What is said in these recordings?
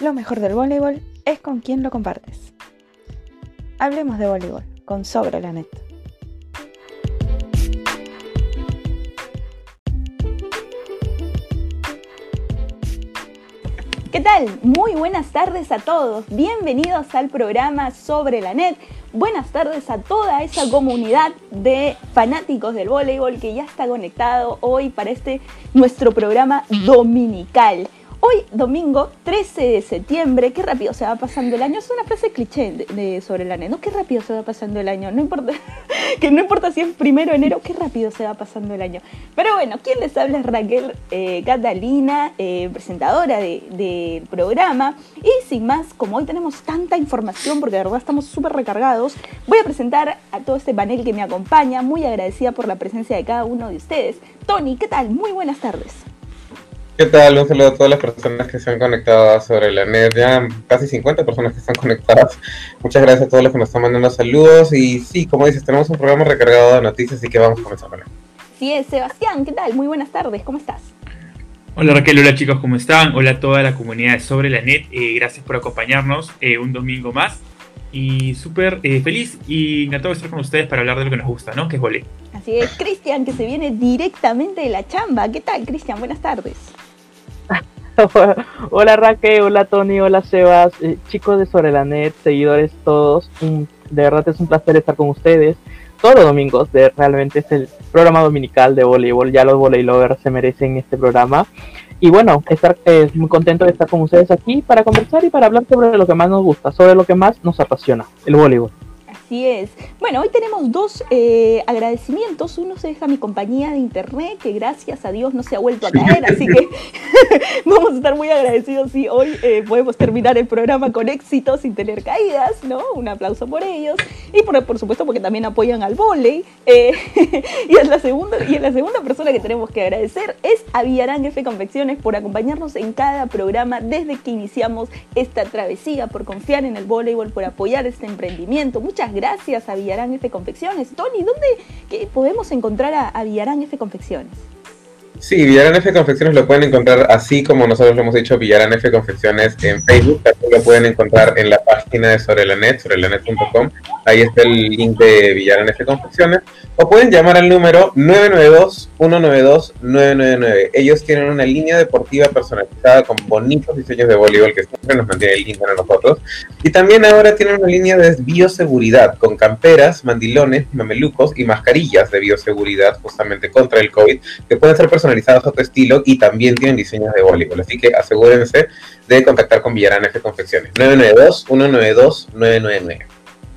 Lo mejor del voleibol es con quien lo compartes. Hablemos de voleibol con Sobre la Net. ¿Qué tal? Muy buenas tardes a todos. Bienvenidos al programa Sobre la Net. Buenas tardes a toda esa comunidad de fanáticos del voleibol que ya está conectado hoy para este nuestro programa dominical. Hoy, domingo 13 de septiembre, qué rápido se va pasando el año. Es una frase cliché de, sobre el año, ¿no? Qué rápido se va pasando el año. No importa, que no importa si es primero de enero, qué rápido se va pasando el año. Pero bueno, quien les habla Raquel eh, Catalina, eh, presentadora del programa. Y sin más, como hoy tenemos tanta información, porque de verdad estamos súper recargados, voy a presentar a todo este panel que me acompaña. Muy agradecida por la presencia de cada uno de ustedes. Tony, ¿qué tal? Muy buenas tardes. ¿Qué tal? Un saludo a todas las personas que se han conectado sobre la net. Ya casi 50 personas que están conectadas. Muchas gracias a todos los que nos están mandando saludos. Y sí, como dices, tenemos un programa recargado de noticias, así que vamos a comenzar con él. Sí es, Sebastián, ¿qué tal? Muy buenas tardes, ¿cómo estás? Hola Raquel, hola chicos, ¿cómo están? Hola a toda la comunidad de Sobre la Net. Eh, gracias por acompañarnos eh, un domingo más. Y súper eh, feliz y encantado de estar con ustedes para hablar de lo que nos gusta, ¿no? Que es volei. Así es, Cristian, que se viene directamente de la chamba. ¿Qué tal, Cristian? Buenas tardes. hola Raquel, hola Tony, hola Sebas, eh, chicos de Sobre la Net, seguidores todos, de verdad es un placer estar con ustedes todos los domingos, de, realmente es el programa dominical de voleibol, ya los volley lovers se merecen este programa. Y bueno, estar eh, muy contento de estar con ustedes aquí para conversar y para hablar sobre lo que más nos gusta, sobre lo que más nos apasiona, el voleibol. Así es. Bueno, hoy tenemos dos eh, agradecimientos. Uno es a mi compañía de internet, que gracias a Dios no se ha vuelto a caer, así que vamos a estar muy agradecidos si hoy eh, podemos terminar el programa con éxito sin tener caídas, ¿no? Un aplauso por ellos. Y por, por supuesto porque también apoyan al volei. Eh, y, es la segunda, y la segunda persona que tenemos que agradecer es a Villarán F Confecciones por acompañarnos en cada programa desde que iniciamos esta travesía, por confiar en el voleibol, por apoyar este emprendimiento. Muchas gracias gracias a Villarán F Confecciones. Tony, ¿dónde podemos encontrar a, a Villarán F Confecciones? Sí, Villarán F Confecciones lo pueden encontrar así como nosotros lo hemos dicho, Villarán F Confecciones en Facebook. También lo pueden encontrar en la página de Sobre la Net, net.com. Ahí está el link de Villarán F Confecciones. O pueden llamar al número 992-192-999. Ellos tienen una línea deportiva personalizada con bonitos diseños de voleibol que siempre nos mantiene link a nosotros. Y también ahora tienen una línea de bioseguridad con camperas, mandilones, mamelucos y mascarillas de bioseguridad justamente contra el COVID que pueden ser personalizadas personalizados a tu estilo y también tienen diseños de voleibol. Así que asegúrense de contactar con Villarán F Confecciones. 992-192-999.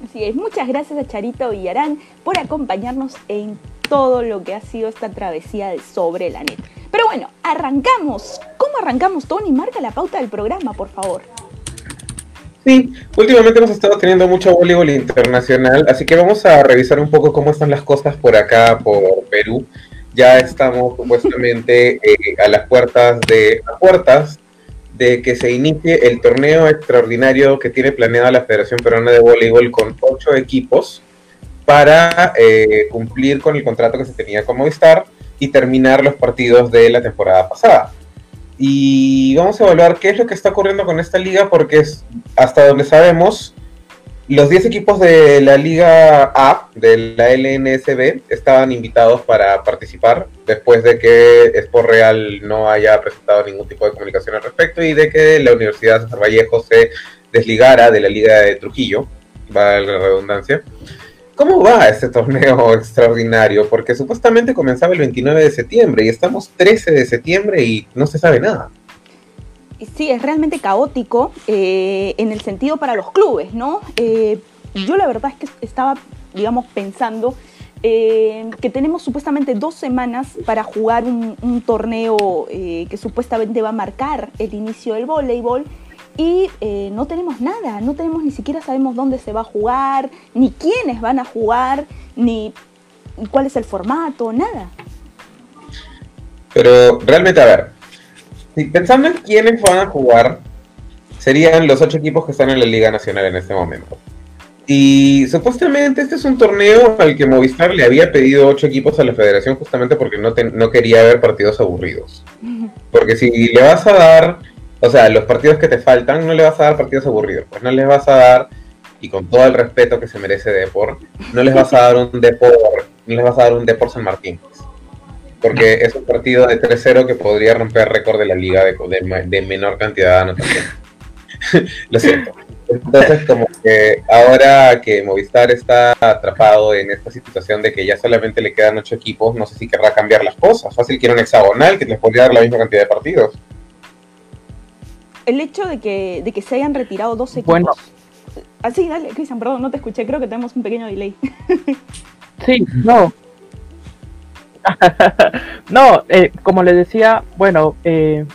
Así es, muchas gracias a Charito Villarán por acompañarnos en todo lo que ha sido esta travesía de sobre la net. Pero bueno, arrancamos. ¿Cómo arrancamos, Tony? Marca la pauta del programa, por favor. Sí, últimamente hemos estado teniendo mucho voleibol internacional, así que vamos a revisar un poco cómo están las cosas por acá, por Perú ya estamos supuestamente eh, a las puertas de a puertas de que se inicie el torneo extraordinario que tiene planeada la Federación Peruana de Voleibol con ocho equipos para eh, cumplir con el contrato que se tenía con Movistar y terminar los partidos de la temporada pasada. Y vamos a evaluar qué es lo que está ocurriendo con esta liga porque es, hasta donde sabemos los 10 equipos de la Liga A, de la LNSB, estaban invitados para participar después de que Sport Real no haya presentado ningún tipo de comunicación al respecto y de que la Universidad de Vallejo se desligara de la Liga de Trujillo, valga la redundancia. ¿Cómo va este torneo extraordinario? Porque supuestamente comenzaba el 29 de septiembre y estamos 13 de septiembre y no se sabe nada sí, es realmente caótico eh, en el sentido para los clubes, ¿no? Eh, yo la verdad es que estaba, digamos, pensando eh, que tenemos supuestamente dos semanas para jugar un, torneo que supuestamente va a marcar el inicio del voleibol y no tenemos nada, no tenemos ni siquiera sabemos dónde se va a jugar, ni quiénes van a jugar, ni cuál es el formato, nada. Pero realmente, a ver, pensando en quiénes van a jugar, serían los ocho equipos que están en la Liga Nacional en este momento. Y supuestamente este es un torneo al que Movistar le había pedido ocho equipos a la federación justamente porque no, no quería ver partidos aburridos. Porque si le vas a dar o sea, los partidos que te faltan no le vas a dar partidos aburridos, pues no les vas a dar, y con todo el respeto que se merece Depor, no les vas a dar un Depor, no les vas a dar un Depor San Martín. Porque es un partido de 3-0 que podría romper récord de la liga de, de menor cantidad de anotación. Lo siento. Entonces, como que ahora que Movistar está atrapado en esta situación de que ya solamente le quedan ocho equipos, no sé si querrá cambiar las cosas. Fácil quiere un hexagonal que les podría dar la misma cantidad de partidos. El hecho de que, de que se hayan retirado dos equipos. Bueno. Ah, sí, dale, Cristian, perdón, no te escuché, creo que tenemos un pequeño delay. sí, no. no, eh, como les decía, bueno, eh,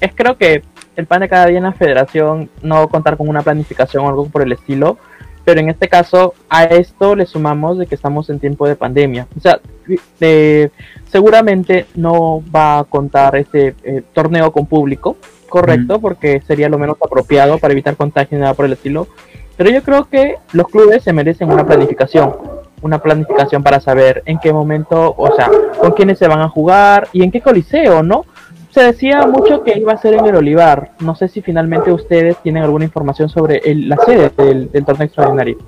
es creo que el pan de cada día en la federación no contar con una planificación o algo por el estilo, pero en este caso a esto le sumamos de que estamos en tiempo de pandemia. O sea, seguramente no va a contar este eh, torneo con público, correcto, porque sería lo menos apropiado para evitar contagio y nada por el estilo. Pero yo creo que los clubes se merecen una planificación, una planificación para saber en qué momento, o sea, con quiénes se van a jugar y en qué coliseo, ¿no? se decía mucho que iba a ser en el Olivar. No sé si finalmente ustedes tienen alguna información sobre la sede del, torneo extraordinario.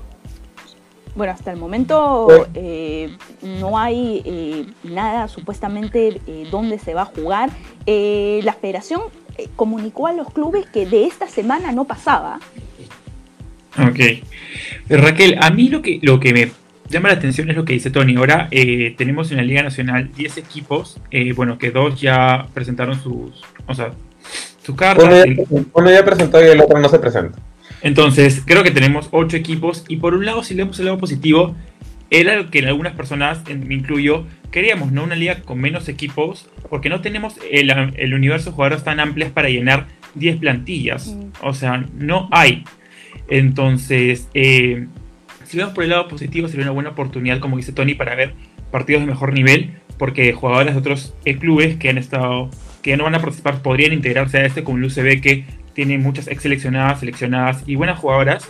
Bueno, hasta el momento eh, no hay eh, nada supuestamente eh, dónde se va a jugar. la federación comunicó a los clubes que de esta semana no pasaba. Ok. Raquel, a mí lo que, lo que me llama la atención es lo que dice Tony. Ahora eh, tenemos en la Liga Nacional 10 equipos, eh, bueno, que dos ya presentaron sus, o sea, su carta. Uno ya, presentó y el otro no se presenta. Entonces, creo que tenemos 8 equipos y por un lado, si leemos el lado positivo, era lo que en algunas personas, me incluyo, queríamos, ¿no? Una liga con menos equipos, porque no tenemos el, el universo de jugadores tan amplios para llenar 10 plantillas. Mm. O sea, no hay. Entonces, eh, si vemos por el lado positivo, sería una buena oportunidad, como dice Tony, para ver partidos de mejor nivel, porque jugadores de otros eh, clubes que han estado, que no van a participar, podrían integrarse a este, como el UCB, que tiene muchas ex seleccionadas, seleccionadas y buenas jugadoras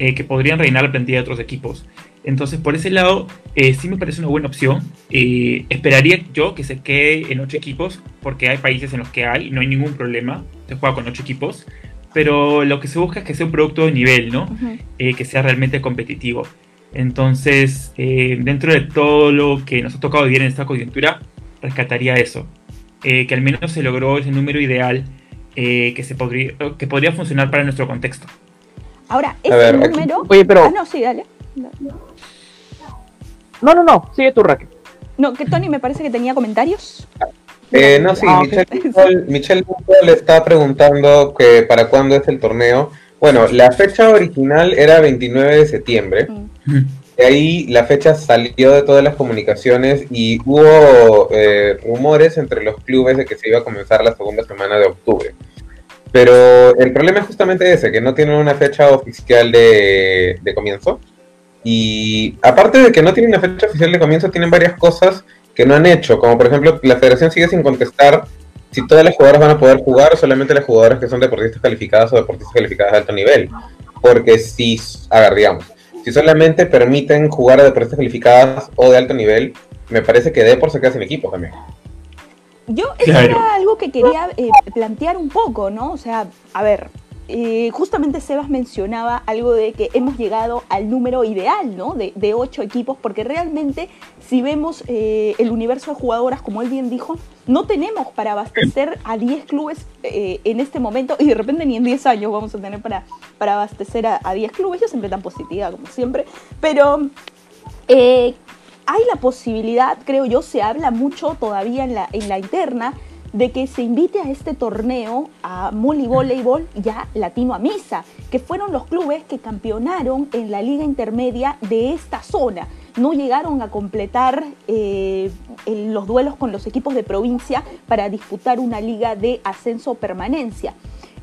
eh, que podrían reinar la plantilla de otros equipos. Entonces, por ese lado, eh, sí me parece una buena opción. esperaría yo que se quede en ocho equipos, porque hay países en los que hay, no hay ningún problema, se juega con ocho equipos pero lo que se busca es que sea un producto de nivel, ¿no? Eh, que sea realmente competitivo. Entonces, eh, dentro de todo lo que nos ha tocado vivir en esta coyuntura, rescataría eso. Eh, que al menos se logró ese número ideal que, se podría, que podría funcionar para nuestro contexto. Ahora, ese número... Oye, pero... Ah, no, sí, dale. No, no, no, sigue tu Raquel. No, que Tony me parece que tenía comentarios. Eh, no, sí, ah, Michelle, le está preguntando que para cuándo es el torneo. Bueno, la fecha original era 29 de septiembre. Mm. De ahí la fecha salió de todas las comunicaciones y hubo eh, rumores entre los clubes de que se iba a comenzar la segunda semana de octubre. Pero el problema es justamente ese, que no tienen una fecha oficial de, de comienzo. Y aparte de que no tienen una fecha oficial de comienzo, tienen varias cosas que no han hecho, como por ejemplo la federación sigue sin contestar si todas las jugadoras van a poder jugar o solamente las jugadoras que son deportistas calificadas o deportistas calificadas de alto nivel. Porque si, a si solamente permiten jugar a deportistas calificadas o de alto nivel, me parece que Depor se queda sin equipo también. Yo, eso era algo que quería eh, plantear un poco, ¿no? O sea, a ver, eh, justamente Sebas mencionaba algo de que hemos llegado al número ideal, ¿no? De, ocho equipos, porque realmente si vemos eh, el universo de jugadoras, como él bien dijo, no tenemos para abastecer a 10 clubes eh, en este momento y de repente ni en 10 años vamos a tener para, para abastecer a, 10 clubes. Yo siempre tan positiva como siempre, pero hay la posibilidad, creo yo, se habla mucho todavía en la interna de que se invite a este torneo a Moli Voleibol ya Latino a Misa, que fueron los clubes que campeonaron en la liga intermedia de esta zona. No llegaron a completar eh, los duelos con los equipos de provincia para disputar una liga de ascenso permanencia.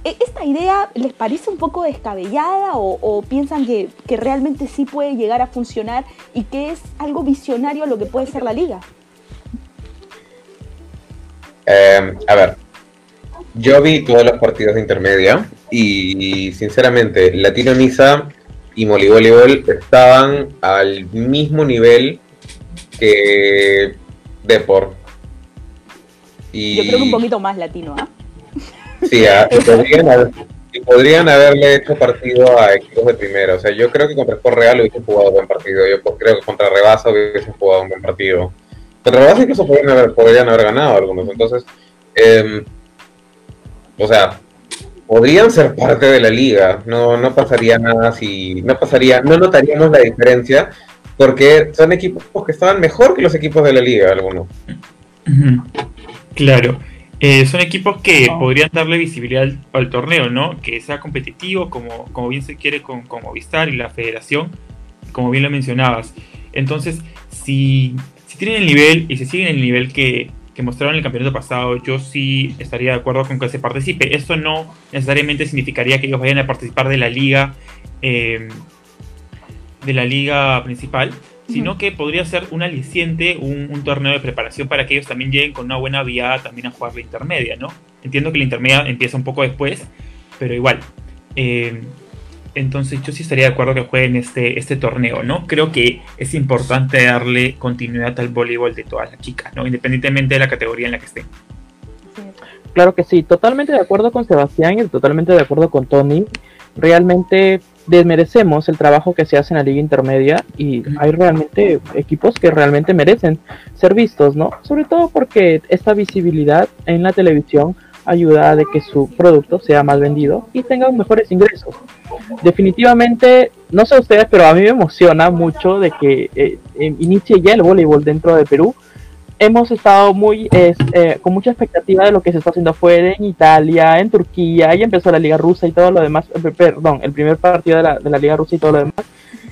¿E-, ¿Esta idea les parece un poco descabellada o, piensan que, que realmente sí puede llegar a funcionar y que es algo visionario lo que puede ser la liga? Eh, a ver, yo vi todos los partidos de intermedia y sinceramente Latino Misa y Moli Voleibol estaban al mismo nivel que Deport. Y... Yo creo que un poquito más latino, ¿ah? Sí, ah, y, podrían haber- y podrían haberle hecho partido a equipos de primera. O sea, yo creo que contra Sport Real hubiesen jugado buen partido. Yo creo que contra Rebasa hubiesen jugado un buen partido. Contra Rebasa incluso podrían haber, podrían haber ganado algunos. Entonces, em, o sea, podrían ser parte de la liga. No, no pasaría nada si. No pasaría, no notaríamos la diferencia. Porque son equipos que estaban mejor que los equipos de la liga, algunos. Claro. Eh, son equipos que podrían darle visibilidad al, torneo, ¿no? Que sea competitivo, como, como bien se quiere con, con Movistar y la federación, como bien lo mencionabas. Entonces, si tienen el nivel y si siguen el nivel que, que mostraron en el campeonato pasado, yo sí estaría de acuerdo con que se participe. Esto no necesariamente significaría que ellos vayan a participar de la liga, eh, de la liga principal, sino que podría ser un aliciente, un, un torneo de preparación para que ellos también lleguen con una buena viada también a jugar la intermedia, ¿no? Entiendo que la intermedia empieza un poco después, pero igual. Eh, entonces yo sí estaría de acuerdo que jueguen este, este torneo, ¿no? Creo que es importante darle continuidad al voleibol de todas las chicas, ¿no? Independientemente de la categoría en la que estén. Claro que sí, totalmente de acuerdo con Sebastián y totalmente de acuerdo con Tony. Realmente desmerecemos el trabajo que se hace en la liga intermedia y hay realmente equipos que realmente merecen ser vistos, ¿no? Sobre todo porque esta visibilidad en la televisión ayuda a de que su producto sea más vendido y tengan mejores ingresos. Definitivamente, no sé ustedes, pero a mí me emociona mucho de que eh, eh, inicie ya el voleibol dentro de Perú hemos estado muy eh, con mucha expectativa de lo que se está haciendo afuera en Italia, en Turquía, y empezó la Liga Rusa y todo lo demás, eh, perdón, el primer partido de la, de la Liga Rusa y todo lo demás.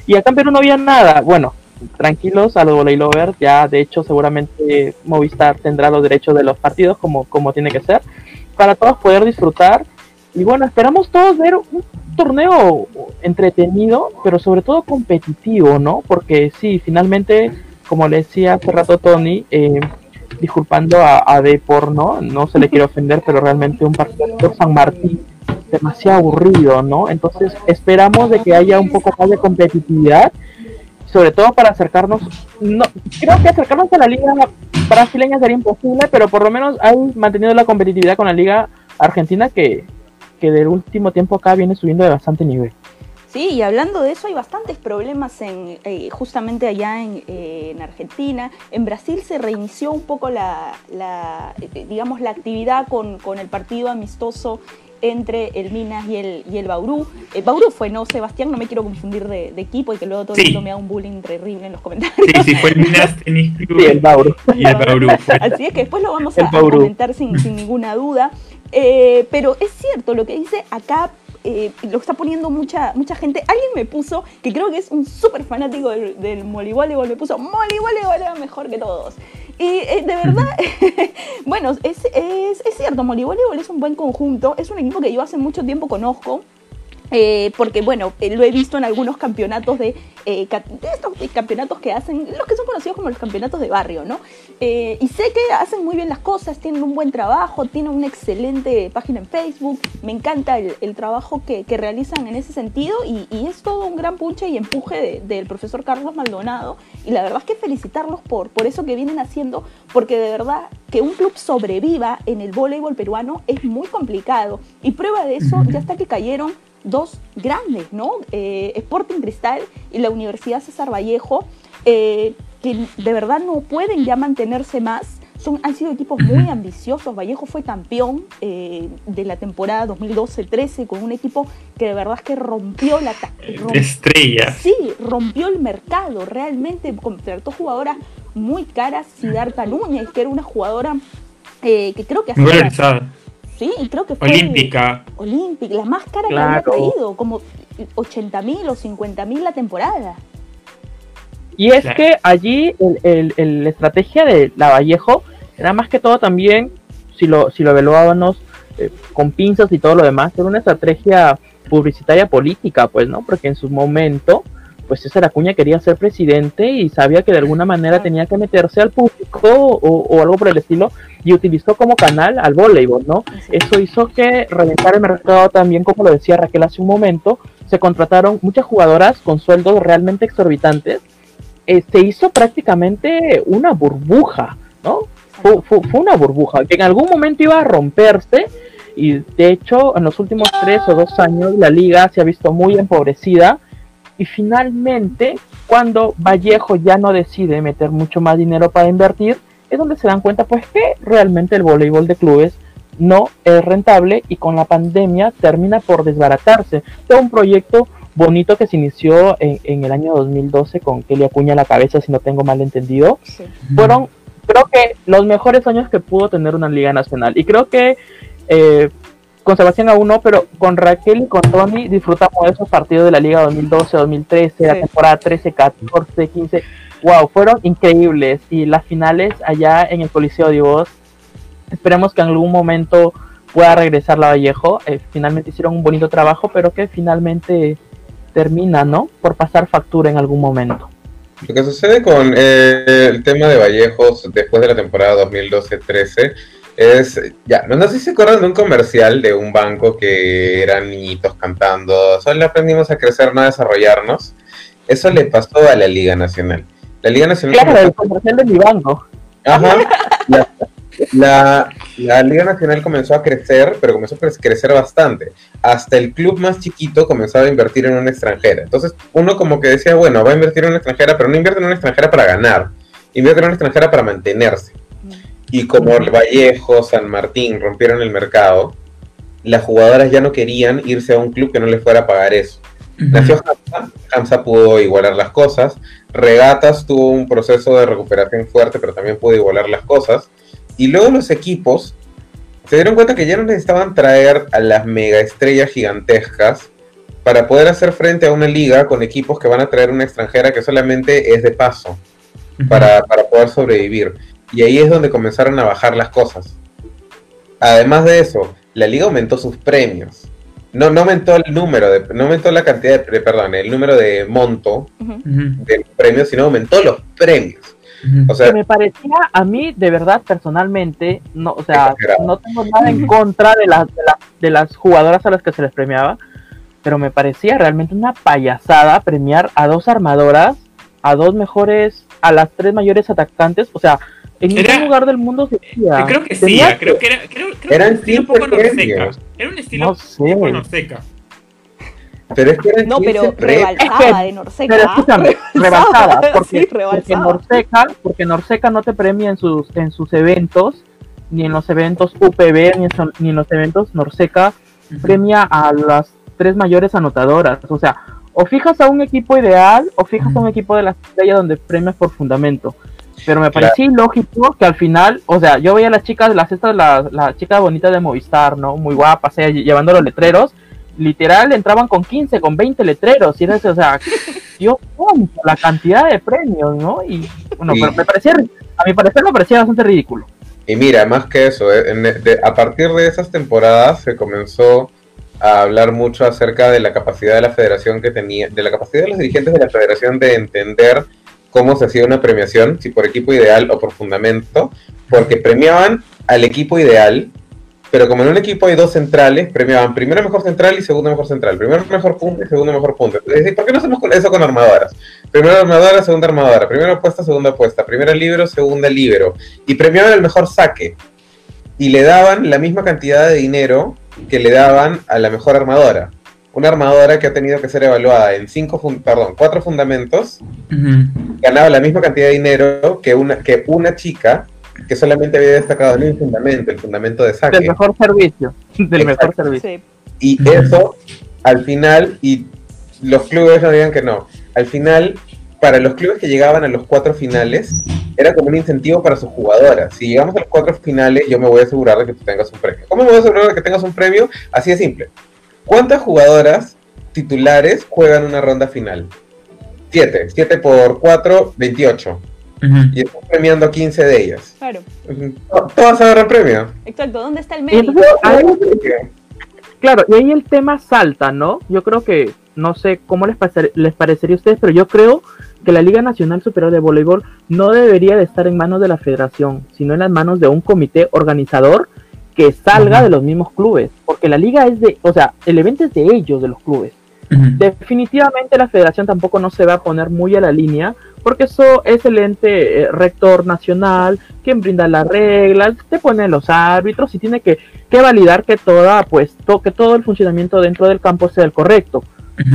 Y acá en Perú no había nada. Bueno, tranquilos a los volley lovers, ya de hecho seguramente Movistar tendrá los derechos de los partidos como, como tiene que ser, para todos poder disfrutar. Y bueno, esperamos todos ver un torneo entretenido, pero sobre todo competitivo, ¿no? Porque sí, finalmente como le decía hace rato Tony, eh, disculpando a, a Depor, ¿no? No se le quiere ofender, pero realmente un partido por San Martín demasiado aburrido, ¿no? Entonces esperamos de que haya un poco más de competitividad, sobre todo para acercarnos, no, creo que acercarnos a la liga brasileña sería imposible, pero por lo menos hay mantenido la competitividad con la liga argentina que, que del último tiempo acá viene subiendo de bastante nivel. Sí, y hablando de eso, hay bastantes problemas en, eh, justamente allá en, eh, en, Argentina. En Brasil se reinició un poco la, la eh, digamos, la actividad con, con, el partido amistoso entre el Minas y el, y el Bauru. Eh, Bauru fue, no, Sebastián, no me quiero confundir de, de equipo y que luego todo el Sí. mundo me haga un bullying terrible en los comentarios. Sí, sí, fue el Minas Tennis Club Sí, el Bauru. y el Bauru. Así es que después lo vamos El a, comentar sin, sin ninguna duda. Eh, pero es cierto, lo que dice acá eh, lo está poniendo mucha, mucha gente. Alguien me puso, que creo que es un súper fanático del, del voleibol, me puso, voleibol es mejor que todos. Y eh, de verdad, bueno, es, es, es cierto, voleibol es un buen conjunto, es un equipo que yo hace mucho tiempo conozco. Eh, porque bueno, eh, lo he visto en algunos campeonatos de, eh, de estos campeonatos que hacen, los que son conocidos como los campeonatos de barrio, ¿no? Y sé que hacen muy bien las cosas, tienen un buen trabajo, tienen una excelente página en Facebook, me encanta el, el trabajo que, que realizan en ese sentido y, y es todo un gran punche y empuje de- del profesor Carlos Maldonado y la verdad es que felicitarlos por, por eso que vienen haciendo, porque de verdad que un club sobreviva en el voleibol peruano es muy complicado y prueba de eso ya hasta que cayeron dos grandes, ¿no? Eh, Sporting Cristal y la Universidad César Vallejo, eh, que de verdad no pueden ya mantenerse más. Son, han sido equipos muy ambiciosos. Vallejo fue campeón eh, de la temporada 2012-13 con un equipo que de verdad es que rompió la romp- Estrella. Sí, rompió el mercado, realmente contrató jugadoras muy caras. Siddhartha Núñez, que era una jugadora eh, que creo que hacía- Sí, creo que fue Olímpica. Olímpica, la más cara que había traído, como 80 mil o 50 mil la temporada. Y es Claro. que allí el, el- el- la estrategia de la Vallejo era más que todo también, si lo, si lo evaluábamos eh, con pinzas y todo lo demás, era una estrategia publicitaria política, pues, ¿no? Porque en su momento, pues César Acuña quería ser presidente y sabía que de alguna manera tenía que meterse al público o, o algo por el estilo y utilizó como canal al voleibol, ¿no? Eso hizo que reventar el mercado también, como lo decía Raquel hace un momento, se contrataron muchas jugadoras con sueldos realmente exorbitantes. Eh, se hizo prácticamente una burbuja, ¿no? Fue, fue- fue una burbuja que en algún momento iba a romperse y de hecho en los últimos tres o dos años la liga se ha visto muy empobrecida y finalmente cuando Vallejo ya no decide meter mucho más dinero para invertir es donde se dan cuenta pues que realmente el voleibol de clubes no es rentable y con la pandemia termina por desbaratarse. Fue un proyecto bonito que se inició en, el año 2012 con Kelly Acuña a la cabeza, si no tengo mal entendido. Fueron, creo que, los mejores años que pudo tener una liga nacional. Y creo que eh, con Sebastián aún no, pero con Raquel y con Tony disfrutamos de esos partidos de la liga 2012, 2013, la temporada 13, 14, 15. Wow, fueron increíbles. Y las finales allá en el Coliseo de Voz Esperemos que en algún momento pueda regresar la Vallejo. Eh, finalmente hicieron un bonito trabajo, pero que finalmente termina, ¿no? Por pasar factura en algún momento. Lo que sucede con eh, el tema de Vallejos después de la temporada 2012-13 es, ya, no, sé si se acuerdan de un comercial de un banco que eran niñitos cantando, solo aprendimos a crecer, no a desarrollarnos. Eso le pasó a la Liga Nacional. La Liga Nacional... Claro, el comercial de mi banco. Ajá. La, Liga Nacional comenzó a crecer, pero comenzó a crecer bastante. Hasta el club más chiquito comenzaba a invertir en una extranjera. Entonces, uno como que decía, bueno, va a invertir en una extranjera, pero no invierte en una extranjera para ganar, invierte en una extranjera para mantenerse. Y como el Vallejo, San Martín rompieron el mercado, las jugadoras ya no querían irse a un club que no les fuera a pagar eso. Nació Hamza, Hamza pudo igualar las cosas, Regatas tuvo un proceso de recuperación fuerte, pero también pudo igualar las cosas. Y luego los equipos se dieron cuenta que ya no necesitaban traer a las mega estrellas gigantescas para poder hacer frente a una liga con equipos que van a traer una extranjera que solamente es de paso para, poder sobrevivir. Y ahí es donde comenzaron a bajar las cosas. Además de eso, la liga aumentó sus premios. No, no aumentó el número, de, no aumentó la cantidad de, perdón, el número de monto de premios, sino aumentó los premios. O sea, que me parecía a mí, de verdad, personalmente, no, o sea, no tengo nada en contra de las, de, las jugadoras a las que se les premiaba, pero me parecía realmente una payasada premiar a dos armadoras, a dos mejores, a las tres mayores atacantes, o sea, en ningún lugar del mundo se hacía. Creo que sí, creo que era, creo, creo era un poco norseca. Era un estilo no un poco norseca. Pero es que no, pero rebalsada de Norseca. Pero escúchame, rebalsada, porque, porque, Norseca, porque Norseca no te premia en sus, en sus eventos, ni en los eventos UPB, ni en, ni en los eventos Norseca, premia a las tres mayores anotadoras. O sea, o fijas a un equipo ideal, o fijas a un equipo de la estrella donde premias por fundamento. Pero me parecía ilógico que al final, o sea, yo veía a las chicas, las estas, la, la chica bonita de Movistar, ¿no? Muy guapas, llevando los letreros, literal entraban con 15, con 20 letreros, y era o sea, dio la cantidad de premios, ¿no? Y bueno, pero me parecía, a mi parecer me parecía bastante ridículo. Y mira, más que eso, eh, a partir de esas temporadas se comenzó a hablar mucho acerca de la capacidad de la federación que tenía, de la capacidad de los dirigentes de la federación de entender cómo se hacía una premiación, si por equipo ideal o por fundamento, porque premiaban al equipo ideal pero como en un equipo hay dos centrales, premiaban primero mejor central y segundo mejor central. Primero mejor punto y segundo mejor punto. Es ¿por qué no hacemos eso con armadoras? Primera armadora, segunda armadora. Primera apuesta, segunda apuesta. Primera libro, segunda libro. Y premiaban el mejor saque. Y le daban la misma cantidad de dinero que le daban a la mejor armadora. Una armadora que ha tenido que ser evaluada en cinco, perdón, cuatro fundamentos, ganaba la misma cantidad de dinero que una, que una chica que solamente había destacado en un fundamento, el fundamento de saque. Del mejor servicio, del mejor servicio. Y eso, al final, y los clubes no digan que no, al final, para los clubes que llegaban a los cuatro finales, era como un incentivo para sus jugadoras. Si llegamos a los cuatro finales, yo me voy a asegurar de que tú tengas un premio. ¿Cómo me voy a asegurar de que tengas un premio? Así de simple. ¿Cuántas jugadoras titulares juegan una ronda final? Siete. Siete por cuatro, veintiocho. Y están premiando 15 de ellas. Claro. Todas agarran premio. Exacto, ¿dónde está el mérito? claro, y ahí el tema salta, ¿no? Yo creo que, no sé cómo les, les parecería a ustedes, pero yo creo que la Liga Nacional Superior de Voleibol no debería de estar en manos de la federación, sino en las manos de un comité organizador que salga de los mismos clubes, porque la liga es de, o sea, el evento es de ellos, de los clubes. Definitivamente la federación tampoco no se va a poner muy a la línea porque eso es el ente eh, rector nacional, quien brinda las reglas, te pone los árbitros y tiene que, que validar que toda, pues, que todo el funcionamiento dentro del campo sea el correcto.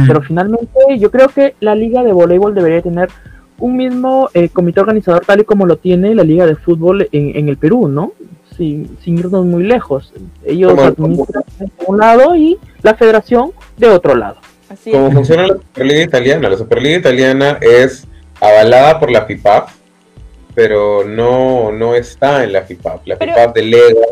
Pero finalmente yo creo que la liga de voleibol debería tener un mismo eh, comité organizador tal y como lo tiene la liga de fútbol en, en el Perú, ¿no? Sin, sin, irnos muy lejos. Ellos administran de un lado y la federación de otro lado. Así como funciona la Superliga Italiana. La Superliga Italiana es avalada por la FIPAF, pero no, no está en la FIPAF. La FIPAF delega,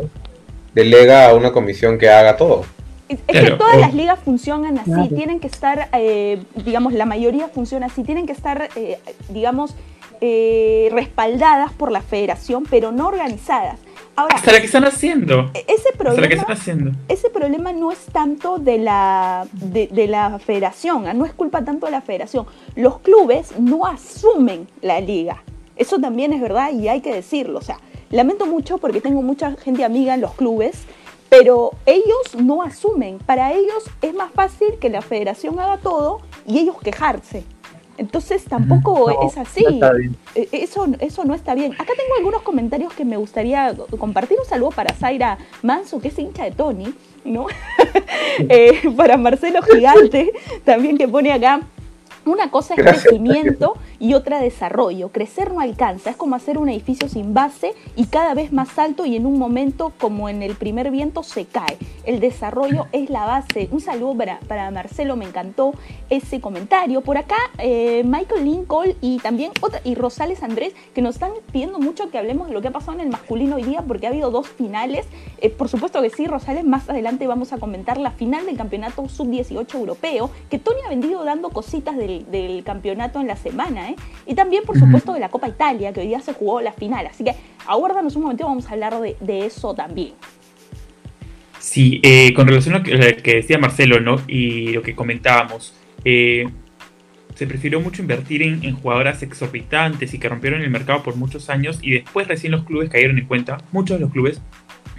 delega a una comisión que haga todo. Es, que todas las ligas funcionan así, tienen que estar, eh, digamos, la mayoría funciona así, tienen que estar, eh, digamos, eh, respaldadas por la federación, pero no organizadas. Ahora, hasta la que están haciendo. E-, ese problema, ese problema no es tanto de la, de, de, la federación, no es culpa tanto de la federación. Los clubes no asumen la liga. Eso también es verdad y hay que decirlo. O sea, lamento mucho porque tengo mucha gente amiga en los clubes, pero ellos no asumen. Para ellos es más fácil que la federación haga todo y ellos quejarse. Entonces tampoco es así. E, eso, eso no está bien. Acá tengo algunos comentarios que me gustaría compartir. Un saludo para Zaira Manso, que es hincha de Tony, ¿no? Eh, para Marcelo Gigante, también que pone acá. Una cosa es crecimiento y otra desarrollo. Crecer no alcanza, es como hacer un edificio sin base y cada vez más alto y en un momento como en el primer viento se cae. El desarrollo es la base. Un saludo para, Marcelo, me encantó ese comentario. Por acá, eh, Michael Lincoln y también otra, y Rosales Andrés, que nos están pidiendo mucho que hablemos de lo que ha pasado en el masculino hoy día porque ha habido dos finales. Eh, por supuesto que sí, Rosales, más adelante vamos a comentar la final del campeonato sub-18 europeo, que Tony ha venido dando cositas del del, campeonato en la semana, ¿eh? Y también, por supuesto, de la Copa Italia, que hoy día se jugó la final. Así que aguárdanos un momento, vamos a hablar de, eso también. Sí, eh, con relación a lo que, decía Marcelo, ¿no? Y lo que comentábamos, eh, se prefirió mucho invertir en, jugadoras exorbitantes y que rompieron el mercado por muchos años y después recién los clubes cayeron en cuenta, muchos de los clubes,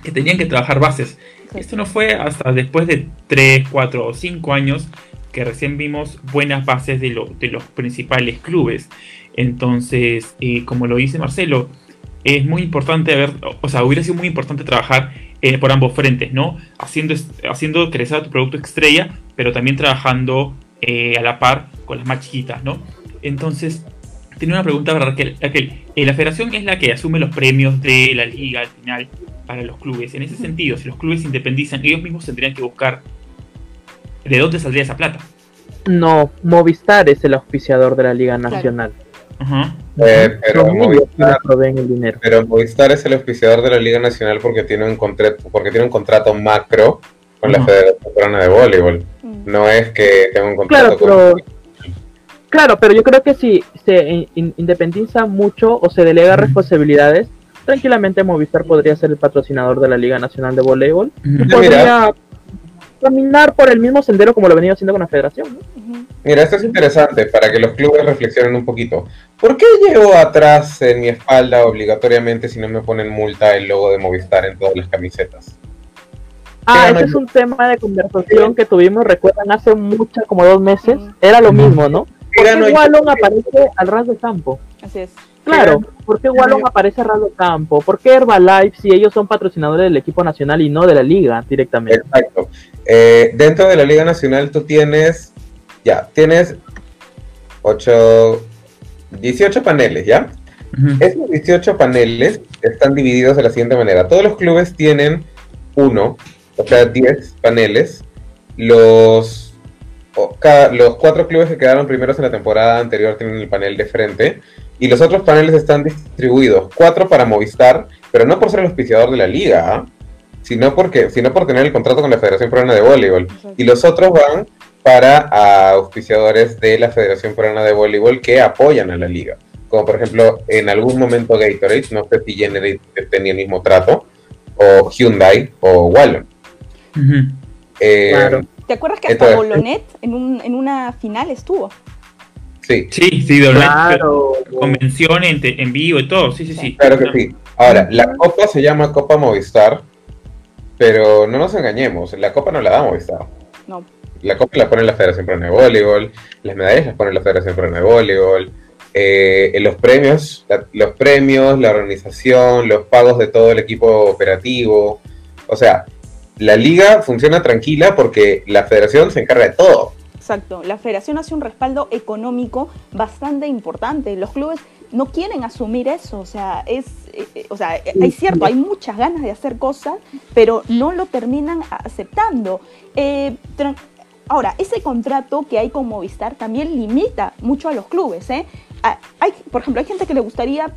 que tenían que trabajar bases. Esto no fue hasta después de 3, 4 o 5 años que recién vimos buenas bases de, de los principales clubes. Entonces, eh, como lo dice Marcelo, es muy importante ver, o sea, hubiera sido muy importante trabajar eh, por ambos frentes, ¿no? Haciendo, haciendo crecer tu producto estrella, pero también trabajando eh, a la par con las más chiquitas, ¿no? Entonces, tenía una pregunta para Raquel. Raquel, la federación es la que asume los premios de la liga al final para los clubes. En ese sentido, si los clubes se independizan, ellos mismos tendrían que buscar ¿de dónde saldría esa plata? No, Movistar es el auspiciador de la Liga Nacional. Eh, pero, Movistar, el dinero. pero Movistar es el auspiciador de la Liga Nacional porque tiene un contrato, porque tiene un contrato macro con la Federación Peruana de Voleibol. Mm. No es que tenga un contrato claro, con... Claro, pero yo creo que si se independiza mucho o se delega responsabilidades, tranquilamente Movistar podría ser el patrocinador de la Liga Nacional de Voleibol. Podría caminar por el mismo sendero como lo venía haciendo con la federación. Mira, esto es interesante para que los clubes reflexionen un poquito. ¿Por qué llevo atrás en mi espalda obligatoriamente si no me ponen multa el logo de Movistar en todas las camisetas? Ah, ese es un tema de conversación que tuvimos, recuerdan, hace mucho, como dos meses. Era lo mismo, ¿no? Porque Wallon aparece al ras de campo. Así es. Claro, ¿por qué Wallon aparece de campo? ¿Por qué Herbalife si ellos son patrocinadores del equipo nacional y no de la liga directamente? Exacto. Eh, dentro de la Liga Nacional tú tienes, ya, tienes 8, 18 paneles, ¿ya? Esos 18 paneles están divididos de la siguiente manera. Todos los clubes tienen uno, o sea, 10 paneles. Los, los cuatro clubes que quedaron primeros en la temporada anterior tienen el panel de frente. Y los otros paneles están distribuidos. Cuatro para Movistar, pero no por ser el auspiciador de la liga. ¿ah? sino porque sino por tener el contrato con la Federación Peruana de Voleibol. Y los otros van para auspiciadores de la Federación Peruana de Voleibol que apoyan a la liga. Como por ejemplo, en algún momento Gatorade, no sé si Generate tenía el mismo trato, o Hyundai o Wallon. Eh, ¿Te acuerdas que hasta Bolonet en, un, en una final estuvo? Sí. Sí, sí, claro. convención en, en, vivo y todo, sí, sí, sí. Claro que sí. Ahora, la copa se llama Copa Movistar pero no nos engañemos, la copa no la da Movistar. No. La copa la pone la Federación Peruana de Voleibol, las medallas las pone la Federación Peruana de Voleibol, eh, los premios, los premios, la organización, los pagos de todo el equipo operativo. O sea, la liga funciona tranquila porque la federación se encarga de todo. Exacto, la federación hace un respaldo económico bastante importante. Los clubes no quieren asumir eso, o sea, es, eh, o sea, hay cierto, hay muchas ganas de hacer cosas, pero no lo terminan aceptando. Eh, ahora, ese contrato que hay con Movistar también limita mucho a los clubes, ¿eh? hay, por ejemplo, hay gente que le gustaría,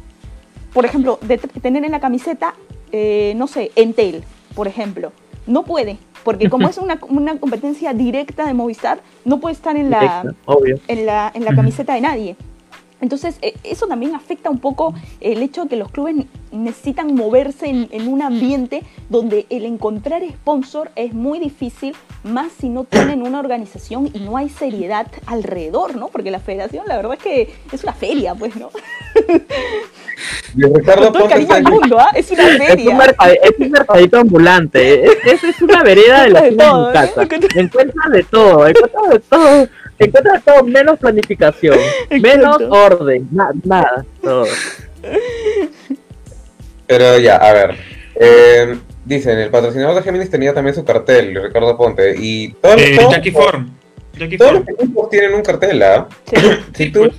por ejemplo, tener en la camiseta, eh, no sé, Entel, por ejemplo. No puede, porque como es una, competencia directa de Movistar, no puede estar en la, en la, en la camiseta de nadie. Entonces, eh, eso también afecta un poco el hecho de que los clubes necesitan moverse en, un ambiente donde el encontrar sponsor es muy difícil, más si no tienen una organización y no hay seriedad alrededor, ¿no? Porque la federación, la verdad es que es una feria, pues, ¿no? Ricardo todo el cariño del mundo, ¿ah? Es una feria. Es un, mercadito ambulante. Es, es, una vereda de la de todo, ¿eh? casa. Encuentras de todo, encuentras de todo encuentras todo menos planificación, menos orden, nada, todo. Pero ya, a ver. Eh, dicen, el patrocinador de Géminis tenía también su cartel, Ricardo Ponte. Y todos, eh, Jackie Form. todos los equipos tienen un cartel, ¿ah? Si, tú,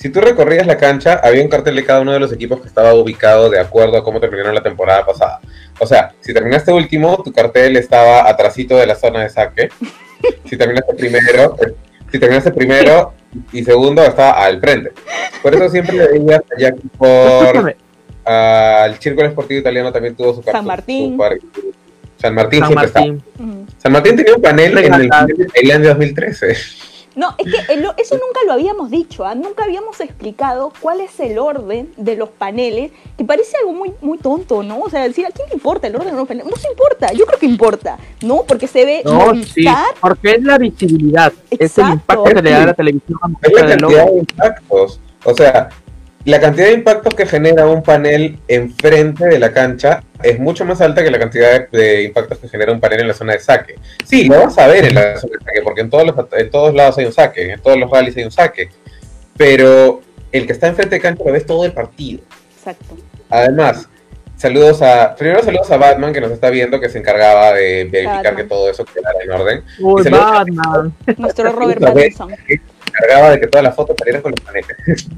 si tú recorrías la cancha, había un cartel de cada uno de los equipos que estaba ubicado de acuerdo a cómo terminaron la temporada pasada. O sea, si terminaste último, tu cartel estaba atrasito de la zona de saque si terminaste primero, si terminaste primero y segundo estaba al frente. Por eso siempre le veías a Jackie por al Círculo Esportivo Italiano también tuvo su San Martín. San Martín siempre está. San Martín tenía un panel en el, en el 2013. No, es que eso nunca lo habíamos dicho, ¿ah? nunca habíamos explicado cuál es el orden de los paneles, que parece algo muy, muy tonto, ¿no? O sea, decir, ¿a quién le importa el orden de los paneles? No se importa, yo creo que importa, ¿no? Porque se ve no, sí, porque es la visibilidad, es el impacto que le da la televisión. Es la cantidad de impactos, o sea, la cantidad de impactos que genera un panel enfrente de la cancha es mucho más alta que la cantidad de, impactos que genera un panel en la zona de saque. Sí, lo vas a ver en la zona de saque, porque en todos, los, en todos lados hay un saque, en todos los rallies hay un saque, pero el que está enfrente de cancha lo ves todo el partido. Exacto. Además, saludos a, primero saludos a Batman que nos está viendo, que se encargaba de verificar que todo eso quedara en orden. Uy, Batman. Nuestro Robert Pattinson. Se encargaba de que todas las fotos salieran con los paneles.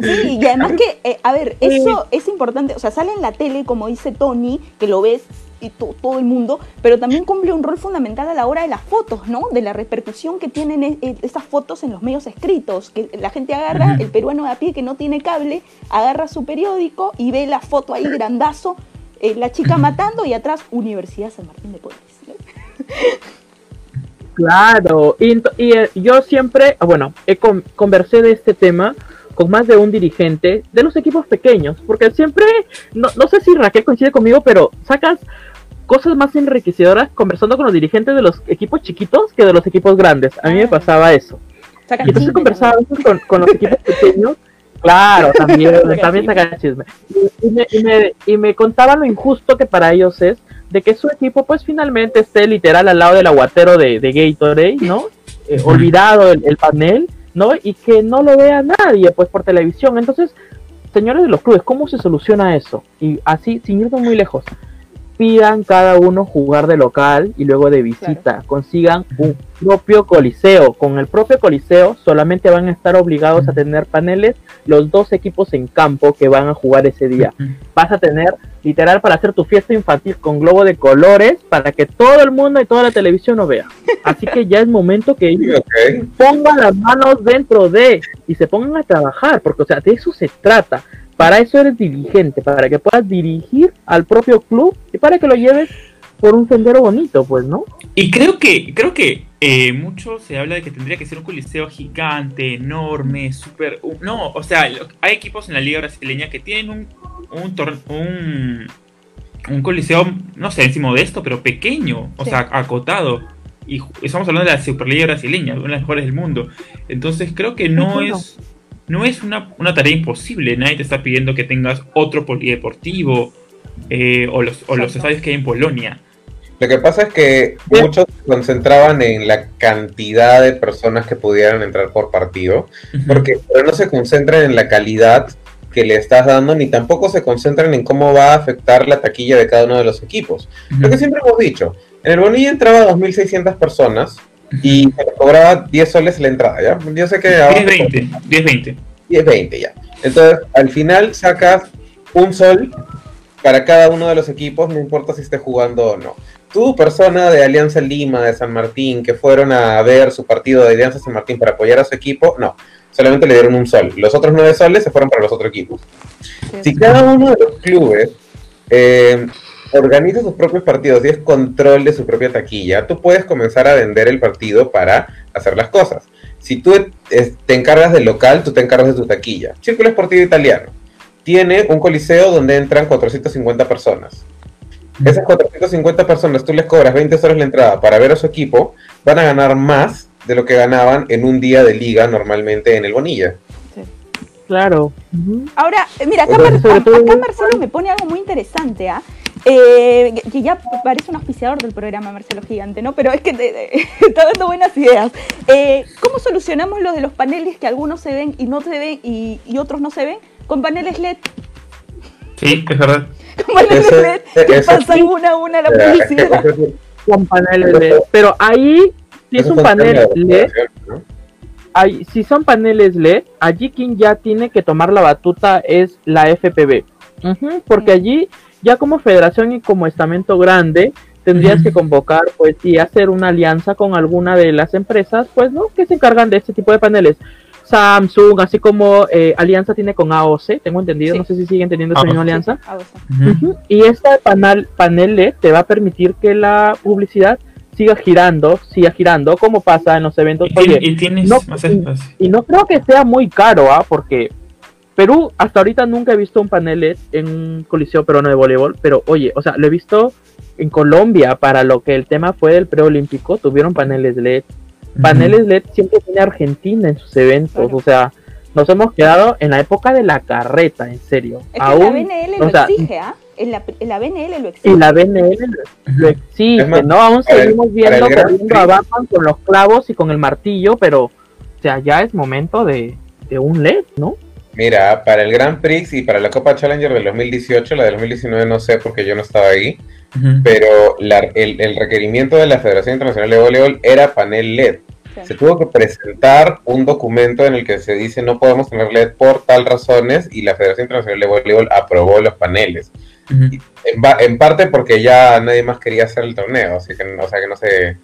Sí, y además que, eh, a ver, eso es importante, o sea, sale en la tele, como dice Tony, que lo ves y todo el mundo, pero también cumple un rol fundamental a la hora de las fotos, ¿no? De la repercusión que tienen e, e, esas fotos en los medios escritos, que la gente agarra, el peruano de a pie que no tiene cable, agarra su periódico y ve la foto ahí grandazo, eh, la chica matando y atrás Universidad San Martín de Porres. Claro, y, eh, yo siempre, ah, bueno, he conversé de este tema con más de un dirigente de los equipos pequeños, porque siempre, no, no sé si Raquel coincide conmigo, pero sacas cosas más enriquecedoras conversando con los dirigentes de los equipos chiquitos que de los equipos grandes. A mí me ah. pasaba eso. y entonces conversaba con, con, los equipos pequeños. Claro, también, también saca chisme. Y, me, y, me, y me contaban lo injusto que para ellos es de que su equipo pues finalmente esté literal al lado del aguatero de, de Gatorade, ¿no? Eh, olvidado el, el panel ¿no? Y que no lo vea nadie, pues por televisión. Entonces, señores de los clubes, ¿cómo se soluciona eso? Y así, sin irnos muy lejos, pidan cada uno jugar de local y luego de visita. Consigan un propio coliseo. Con el propio coliseo solamente van a estar obligados a tener paneles los dos equipos en campo que van a jugar ese día. Vas a tener literal para hacer tu fiesta infantil con globo de colores para que todo el mundo y toda la televisión lo vea. Así que ya es momento que ellos pongan las manos dentro de y se pongan a trabajar, porque o sea, de eso se trata para eso eres dirigente, para que puedas dirigir al propio club y para que lo lleves por un sendero bonito, pues, ¿no? Y creo que, creo que eh, mucho se habla de que tendría que ser un coliseo gigante, enorme, súper... No, o sea, hay equipos en la liga brasileña que tienen un, un, un, coliseo, no sé, encima de esto, pero pequeño, o sea, acotado. Y estamos hablando de la Superliga brasileña, una de las mejores del mundo. Entonces creo que no es no es una, tarea imposible. Nadie te está pidiendo que tengas otro polideportivo eh, o los, o los estadios que hay en Polonia. Lo que pasa es que muchos se concentraban en la cantidad de personas que pudieran entrar por partido, porque pero no se concentran en la calidad que le estás dando, ni tampoco se concentran en cómo va a afectar la taquilla de cada uno de los equipos. Lo que siempre hemos dicho, en el Bonilla entraba 2.600 personas y se cobraba 10 soles la entrada, ¿ya? Yo sé que... 10-20, 10-20. 10-20, ya. Entonces, al final sacas un sol para cada uno de los equipos, no importa si esté jugando o no. Tú, persona de Alianza Lima, de San Martín, que fueron a ver su partido de Alianza San Martín para apoyar a su equipo, no, solamente le dieron un sol. Los otros nueve soles se fueron para los otros equipos. Si cada uno de los clubes eh, organiza sus propios partidos y es control de su propia taquilla, tú puedes comenzar a vender el partido para hacer las cosas. Si tú te encargas del local, tú te encargas de tu taquilla. Círculo Esportivo Italiano tiene un coliseo donde entran 450 personas. Esas 450 personas, tú les cobras 20 horas la entrada para ver a su equipo, van a ganar más de lo que ganaban en un día de liga normalmente en el Bonilla. Claro. Ahora, mira, acá, Marcelo me pone algo muy interesante, ¿ah? Eh, que ya parece un auspiciador del programa Marcelo Gigante, ¿no? Pero es que está dando buenas ideas. Eh, ¿Cómo solucionamos lo de los paneles que algunos se ven y no se ven y, otros no se ven? Con paneles LED. Sí, es verdad. Con paneles LED que pasan una a una la publicidad. Con paneles LED. Pero ahí, si es un panel LED, si son paneles LED, allí quien ya tiene que tomar la batuta es la FPB. porque allí ya como federación y como estamento grande, tendrías que convocar, pues, y hacer una alianza con alguna de las empresas, pues, ¿no? Que se encargan de este tipo de paneles. Samsung, así como eh, Alianza tiene con AOC, tengo entendido, no sé si siguen teniendo esa misma alianza. Y este panel, panel LED te va a permitir que la publicidad siga girando, siga girando, como pasa en los eventos. Y, tienes no, y, no creo que sea muy caro, ¿ah? Porque Perú, hasta ahorita nunca he visto un panel LED en un coliseo peruano de voleibol, pero oye, o sea, lo he visto en Colombia para lo que el tema fue del preolímpico, tuvieron paneles LED. Paneles LED siempre tiene Argentina en sus eventos, o sea, nos hemos quedado en la época de la carreta, en serio. la BNL lo exige, ¿ah? En la, la, BNL lo exige. Y la BNL lo, exige, ¿no? Aún seguimos viendo corriendo a Batman con los clavos y con el martillo, pero, o sea, ya es momento de, de un LED, ¿no? Mira, para el Grand Prix y para la Copa Challenger del 2018, la del 2019 no sé porque yo no estaba ahí, pero el, requerimiento de la Federación Internacional de Voleibol era panel LED. Se tuvo que presentar un documento en el que se dice no podemos tener LED por tal razones y la Federación Internacional de Voleibol aprobó los paneles. en, parte porque ya nadie más quería hacer el torneo, así que, o sea que no se